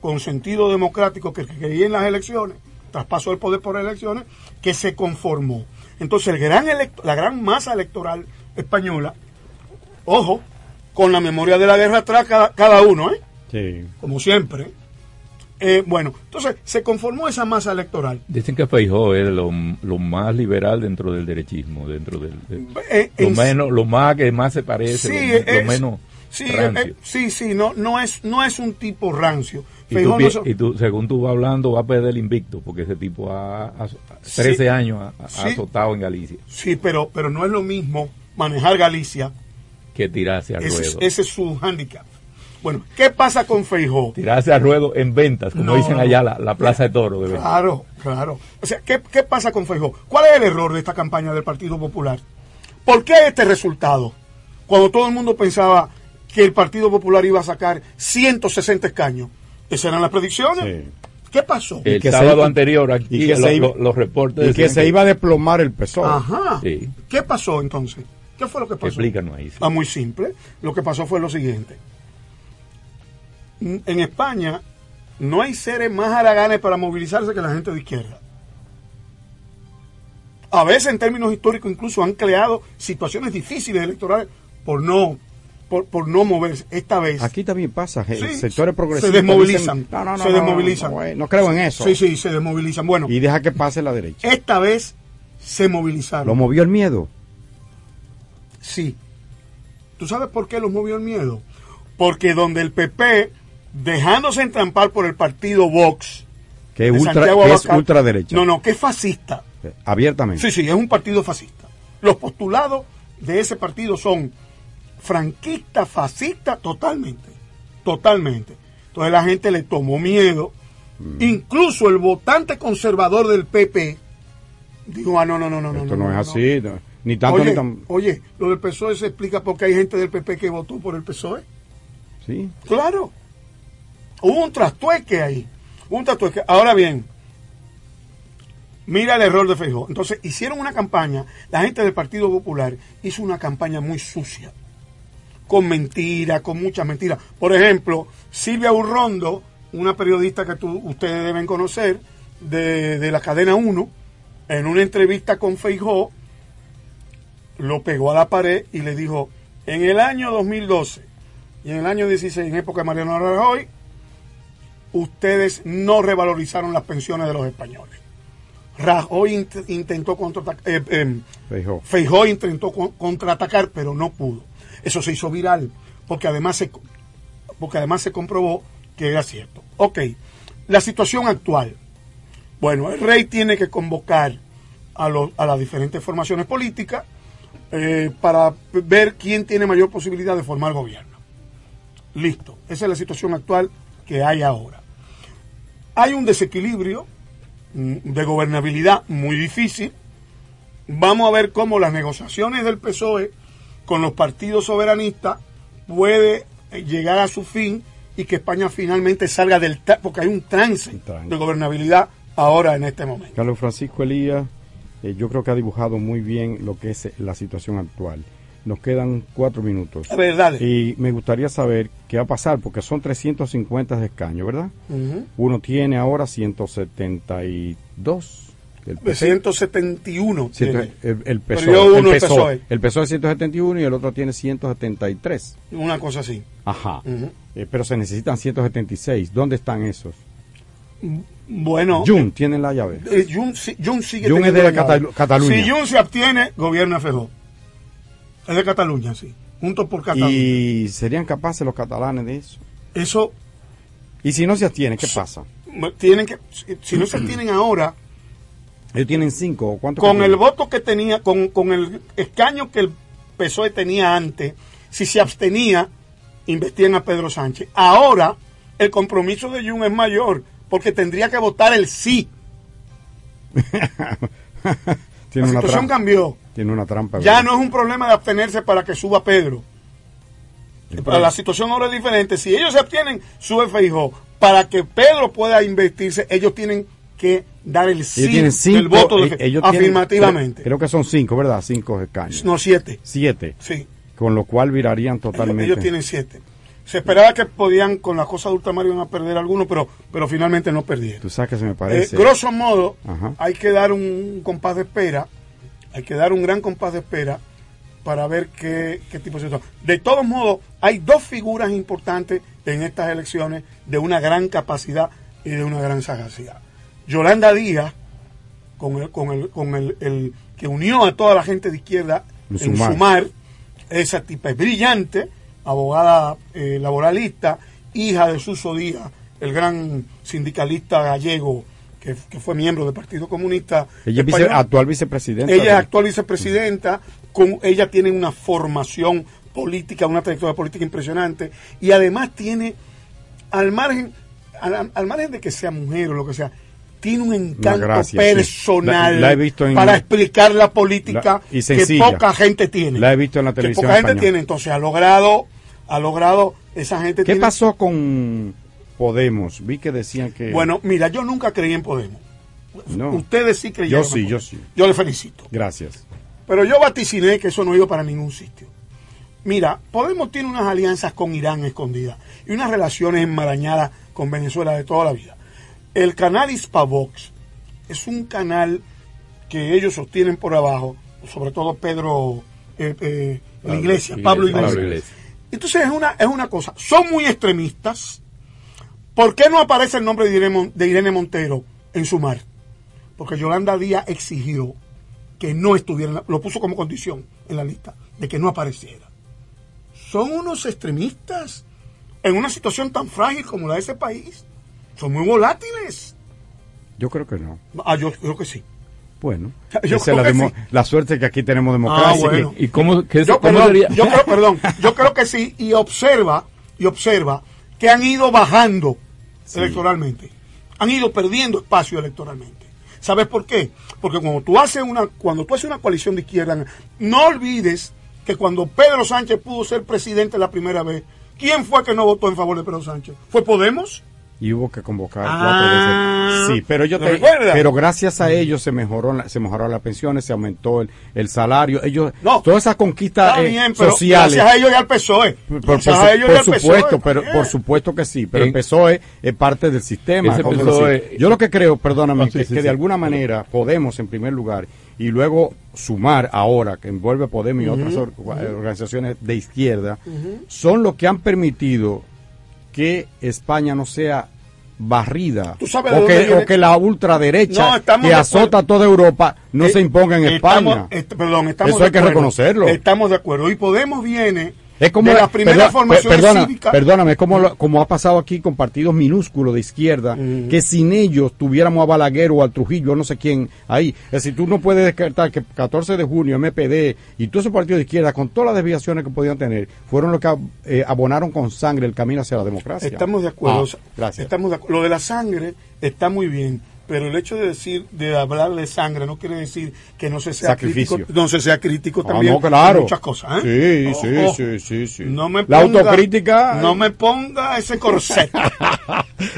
con sentido democrático, que creía en las elecciones, traspaso del poder por elecciones, que se conformó. Entonces, el gran la gran masa electoral española, ojo, con la memoria de la guerra atrás cada, cada uno, ¿eh? Sí. como siempre. Eh, bueno, entonces se conformó esa masa electoral. Dicen que Feijó es lo, lo más liberal dentro del derechismo, dentro del... de- Eh, lo, en- menos, lo más que más se parece, Sí, lo, menos Sí, rancio. eh, sí, sí, no, no es, no es un tipo rancio. y, tú, Feijó no pi- so- y tú, según tú vas hablando, va a perder el invicto, porque ese tipo ha, ha- 13 Sí. años ha, ha Sí. azotado en Galicia, Sí, pero, pero no es lo mismo manejar Galicia. que tirarse al Ese, ruedo. ese es su hándicap. Bueno, ¿qué pasa con Feijó? Tirarse al ruedo en ventas, como No, dicen allá, la, la plaza de toro. De. Claro, claro. O sea, ¿qué, qué pasa con Feijó? ¿Cuál es el error de esta campaña del Partido Popular? ¿Por qué este resultado? Cuando todo el mundo pensaba que el Partido Popular iba a sacar 160 escaños. Esas eran las predicciones. ¿Qué pasó? El que sábado se- anterior aquí y que lo- se iba- los reportes Y que se iba a desplomar el PSOE. Ajá. Sí. ¿Qué pasó entonces? ¿Qué fue lo que pasó? Explícanos ahí. sí. Ah, muy simple. Lo que pasó fue lo siguiente. En España no hay seres más haraganes para movilizarse que la gente de izquierda. A veces en términos históricos incluso han creado situaciones difíciles electorales por no por, por no moverse. Esta vez Aquí también pasa, eh, Sí, sectores progresistas. se desmovilizan. dicen, no, no, no, se desmovilizan. No creo en eso. Sí, sí, se desmovilizan. Bueno, Y deja que pase la derecha. esta vez se movilizaron. ¿Lo movió el miedo? Sí. ¿Tú sabes por qué los movió el miedo? Porque donde el PP, dejándose entrampar por el partido Vox, Que es, de ultra, Santiago que es ultraderecha. No, no, que es fascista. Abiertamente. Sí, sí, es un partido fascista. Los postulados de ese partido son franquistas, fascistas, totalmente. Totalmente. Entonces la gente le tomó miedo. Mm. Incluso el votante conservador del PP dijo, ah, no, no, no, no, no. Esto no, no, no, es así. no. Ni tanto Oye, ni tan. oye, lo del PSOE se explica porque hay gente del PP que votó por el PSOE. Sí. Claro. Hubo un trastueque ahí. Un trastueque. Ahora bien, mira el error de Feijóo. Entonces, hicieron una campaña, la gente del Partido Popular hizo una campaña muy sucia. Con mentiras, con muchas mentiras. Por ejemplo, Silvia Urrondo, una periodista que tú- ustedes deben conocer, de, de la cadena 1, en una entrevista con Feijó, lo pegó a la pared y le dijo, en el año 2012 y en el año 16, en época de Mariano Rajoy, ustedes no revalorizaron las pensiones de los españoles. Rajoy int- intentó contraatacar, eh, eh, Feijó. Feijó intentó con- contraatacar, pero no pudo. Eso se hizo viral, porque además se, porque además se comprobó que era cierto. Ok, la situación actual. Bueno, el rey tiene que convocar a, los- a las diferentes formaciones políticas eh, para ver quién tiene mayor posibilidad de formar gobierno. Listo, esa es la situación actual que hay ahora. Hay un desequilibrio mm, de gobernabilidad muy difícil. Vamos a ver cómo las negociaciones del PSOE con los partidos soberanistas puede eh, llegar a su fin y que España finalmente salga del... tra- porque hay un trance de gobernabilidad ahora en este momento. Carlos Francisco Elías, eh, yo creo que ha dibujado muy bien lo que es eh, la situación actual. Nos quedan cuatro minutos. A ver, dale. Y me gustaría saber qué va a pasar, porque son 350 de escaños, ¿verdad? Ujú. Uno tiene ahora 172. El De 171 Ciento- el, el PSOE, uno el el PSOE, el PSOE es 171 y el otro tiene 173. Una cosa así. Ajá. Ujú. Eh, pero se necesitan 176. ¿Dónde están esos? Bueno. Jun tiene la llave. Eh, Jun, si- Jun sigue Jun es de la llave. Catalu- Cataluña. Si Jun se abstiene, gobierna Fejó. Es de Cataluña, sí. Juntos por Cataluña. ¿Y serían capaces los catalanes de eso? Eso ¿Y si no se abstiene, qué pasa? tienen que, si, no se abstienen ahora, Ellos tienen cinco. ¿o ¿Cuánto con el voto que tenía, con, con el escaño que el PSOE tenía antes, si se abstenía, investían a Pedro Sánchez. Ahora, el compromiso de Jun es mayor, porque tendría que votar el sí. Tiene la una situación trampa. cambió. Tiene una trampa. Ya ¿verdad? no es un problema de abstenerse para que suba Pedro. Para la situación ahora es diferente. Si ellos se abstienen, sube Feijó. Para que Pedro pueda investirse, ellos tienen que dar el sí cinco. del voto de eh, ellos tienen- afirmativamente. creo que son cinco, ¿verdad? Cinco escaños. No, siete. Siete. Sí. Con lo cual virarían Ellos, totalmente. ellos tienen siete. Se esperaba que podían, con las cosas de ultramar, iban a perder algunos, pero, pero finalmente no perdieron. Tú sabes que se me Eh, parece. grosso modo, Ajá. hay que dar un compás de espera, hay que dar un gran compás de espera para ver qué, qué tipo de situación. De todos modos, hay dos figuras importantes en estas elecciones de una gran capacidad y de una gran sagacidad. Yolanda Díaz, con el, con el, con el, el que unió a toda la gente de izquierda En en Sumar. sumar, esa tipa es brillante, abogada eh, laboralista, hija de Suso Díaz, el gran sindicalista gallego que, que fue miembro del Partido Comunista. Ella es actual vicepresidenta. Ella es actual vicepresidenta, con, ella tiene una formación política, una trayectoria política impresionante y además tiene, al margen, al, al margen de que sea mujer o lo que sea, tiene un encanto gracia, sí. personal La- la he visto en- para explicar la política La- y que poca gente tiene. La he visto en la que televisión poca gente tiene, entonces ha logrado, ha logrado, esa gente ¿Qué tiene- pasó con Podemos? Vi que decían que. Bueno, mira, yo nunca creí en Podemos. no. Ustedes sí creyeron. Yo sí, yo sí. Yo le felicito. Gracias. Pero yo vaticiné que eso no iba para ningún sitio. Mira, Podemos tiene unas alianzas con Irán escondidas y unas relaciones enmarañadas con Venezuela de toda la vida. El canal Hispavox es un canal que ellos sostienen por abajo, sobre todo Pedro, eh, eh, la iglesia, Pablo Iglesias. Pablo Iglesias. Entonces es una, es una cosa, son muy extremistas. ¿Por qué no aparece el nombre de Irene, Montero en su mar? Porque Yolanda Díaz exigió que no estuviera, en la- lo puso como condición en la lista, de que no apareciera. Son unos extremistas en una situación tan frágil como la de ese país. Son muy volátiles. Yo creo que no. Ah, yo creo que sí. Bueno, Yo esa es la, que demo- sí. la suerte que aquí tenemos democracia. Ah, bueno. ¿Y cómo, qué, Yo, cómo perdón, sería? yo creo, perdón, yo creo que sí, y observa, y observa que han ido bajando electoralmente. Han ido perdiendo espacio electoralmente. ¿Sabes por qué? Porque cuando tú haces una, cuando tú haces una coalición de izquierda, no olvides que cuando Pedro Sánchez pudo ser presidente la primera vez, ¿quién fue que no votó en favor de Pedro Sánchez? ¿Fue Podemos? Y hubo que convocar Ah, cuatro veces. Sí, pero yo ¿lo te, pero gracias a ellos se mejoró la- se mejoraron las pensiones, se aumentó el, el salario, ellos No, todas esas conquistas eh, bien, pero sociales. gracias a ellos y al PSOE. Por, a ellos PSOE, supuesto, pero ¿para por supuesto que sí, pero el PSOE es parte del sistema. PSOE decir. Yo lo que creo, perdóname, Ah, sí, que, sí, que sí. de alguna manera Podemos en primer lugar y luego sumar ahora que envuelve Podemos y otras or- organizaciones de izquierda son los que han permitido que España no sea barrida ¿Tú sabes de o que, o que la ultraderecha No, que azota toda Europa no Eh, se imponga en estamos- España. est- perdón, estamos Eso de hay que acuerdo. reconocerlo. Estamos de acuerdo. Y Podemos viene Es como de la- las primeras perdón, formaciones per- perdona, cívicas. Perdóname, es como, como ha pasado aquí con partidos minúsculos de izquierda, que sin ellos tuviéramos a Balaguer o al Trujillo, no sé quién, ahí. Es decir, tú no puedes descartar que 14 de junio, MPD y todos esos partidos de izquierda, con todas las desviaciones que podían tener, fueron los que eh, abonaron con sangre el camino hacia la democracia. Estamos de acuerdo. Ah, gracias. Estamos de Lo de la sangre está muy bien, pero el hecho de decir, de hablar de sangre, no quiere decir que no se sea Sacrificio. crítico, no se sea crítico Ah, también no, claro. muchas cosas. ¿eh? Sí, sí, Ojo, sí, sí, sí. No me La ponga- autocrítica- No me ponga ese corset.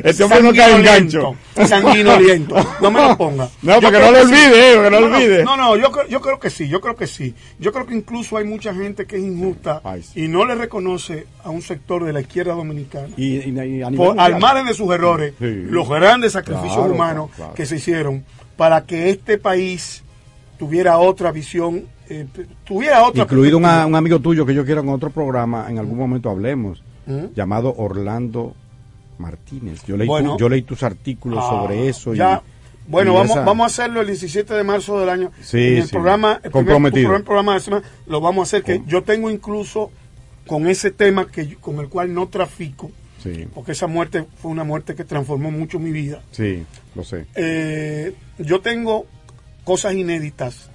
Este hombre no cae en gancho. Sanguinoliento. No me lo ponga. No, Yo para que creo no lo sí. olvide, que no lo no, olvide. No, no, yo, creo- yo creo que sí, yo creo que sí. Yo creo que incluso hay mucha gente que es injusta y no le reconoce a un sector de la izquierda dominicana. Y, y- y por, al margen de sus errores, Sí. los grandes sacrificios Claro, humanos claro. Que se hicieron para que este país tuviera otra visión, eh, tuviera otra Incluido un amigo tuyo que yo quiero en otro programa, en algún momento hablemos, ¿Mm? llamado Orlando Martínez. Yo leí, tu- yo leí tus artículos Ah, sobre eso. y- ya. Bueno, y vamos, esa- vamos a hacerlo el 17 de marzo del año. Sí, en el sí. programa, el Comprometido. primer, programa de semana, lo vamos a hacer. Que yo tengo incluso con ese tema que yo- con el cual no trafico, Sí, porque esa muerte fue una muerte que transformó mucho mi vida. sí, lo sé. Eh, yo tengo cosas inéditas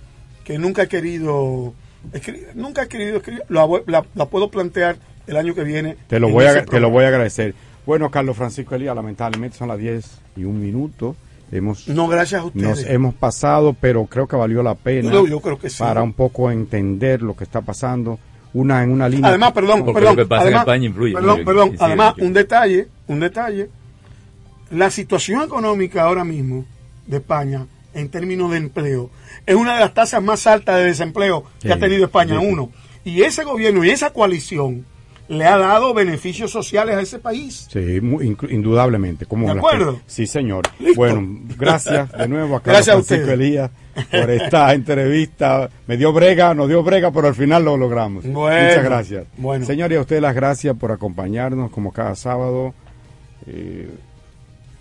que nunca he querido escribir, nunca he querido escribir, la, la- la puedo plantear el año que viene. Te lo, voy a, te lo voy a agradecer. Bueno, Carlos Francisco Elías, lamentablemente son las 10 y un minuto. Hemos, No, gracias a ustedes. Nos hemos pasado, pero creo que valió la pena. Yo- yo creo que sí. Para un poco entender lo que está pasando. Una en una línea. Además, perdón, Porque perdón, lo que pasa en además, España influye perdón, perdón, Sí, además, un detalle, un detalle, la situación económica ahora mismo de España en términos de empleo es una de las tasas más altas de desempleo que Sí, ha tenido España, sí. uno. Y ese gobierno y esa coalición le ha dado beneficios sociales a ese país. Sí, mu- inclu- indudablemente. Como ¿De acuerdo? que- sí, señor. Listo. Bueno, gracias de nuevo a Carlos Gracias a Francisco ustedes. Elías por esta entrevista. Me dio brega, nos dio brega, pero al final lo logramos. Bueno, Muchas gracias. bueno. Señor, y a usted las gracias por acompañarnos como cada sábado. Eh,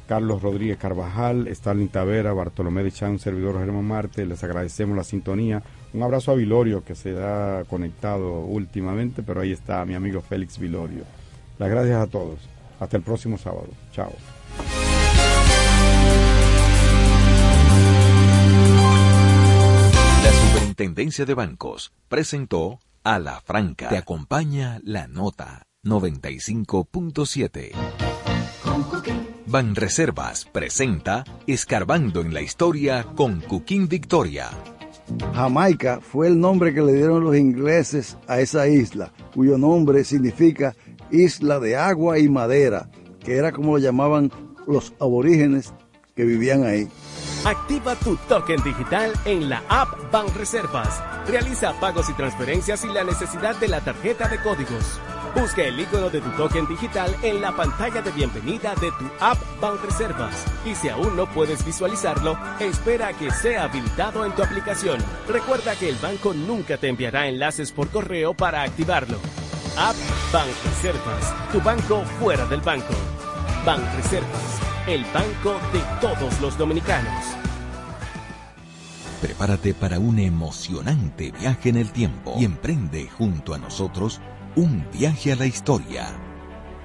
Carlos Rodríguez Carvajal, Stalin Tavera, Bartolomé de Chan, servidor Germán Marte, les agradecemos la sintonía. Un abrazo a Vilorio que se ha conectado últimamente, pero ahí está mi amigo Félix Vilorio. Las gracias a todos. Hasta el próximo sábado. Chao. La Superintendencia de Bancos presentó a la franca. Te acompaña la nota 95.7. Banreservas presenta Escarbando en la Historia con Cuquín Victoria. Jamaica fue el nombre que le dieron los ingleses a esa isla, cuyo nombre significa isla de agua y madera, que era como lo llamaban los aborígenes que vivían ahí. Activa tu token digital en la app Banreservas. Realiza pagos y transferencias sin la necesidad de la tarjeta de códigos. Busca el icono de tu token digital en la pantalla de bienvenida de tu app Banreservas. Y si aún no puedes visualizarlo, espera a que sea habilitado en tu aplicación. Recuerda que el banco nunca te enviará enlaces por correo para activarlo. App Banreservas, tu banco fuera del banco. Banreservas, el banco de todos los dominicanos. Prepárate para un emocionante viaje en el tiempo y emprende junto a nosotros un viaje a la historia.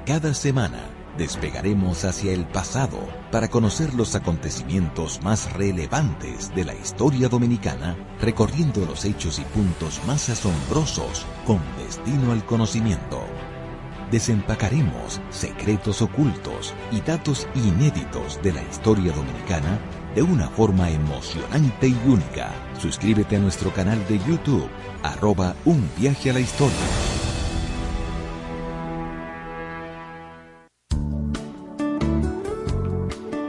Cada semana despegaremos hacia el pasado para conocer los acontecimientos más relevantes de la historia dominicana, recorriendo los hechos y puntos más asombrosos con destino al conocimiento. Desempacaremos secretos ocultos y datos inéditos de la historia dominicana de una forma emocionante y única. Suscríbete a nuestro canal de YouTube, arroba un viaje a la historia.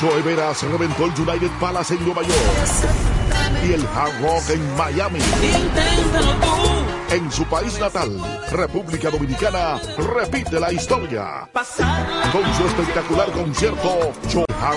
Joe Veras reventó el United Palace en Nueva York y el Hard Rock en Miami. En su país natal, República Dominicana, repite la historia. Con su espectacular concierto, Joe Hard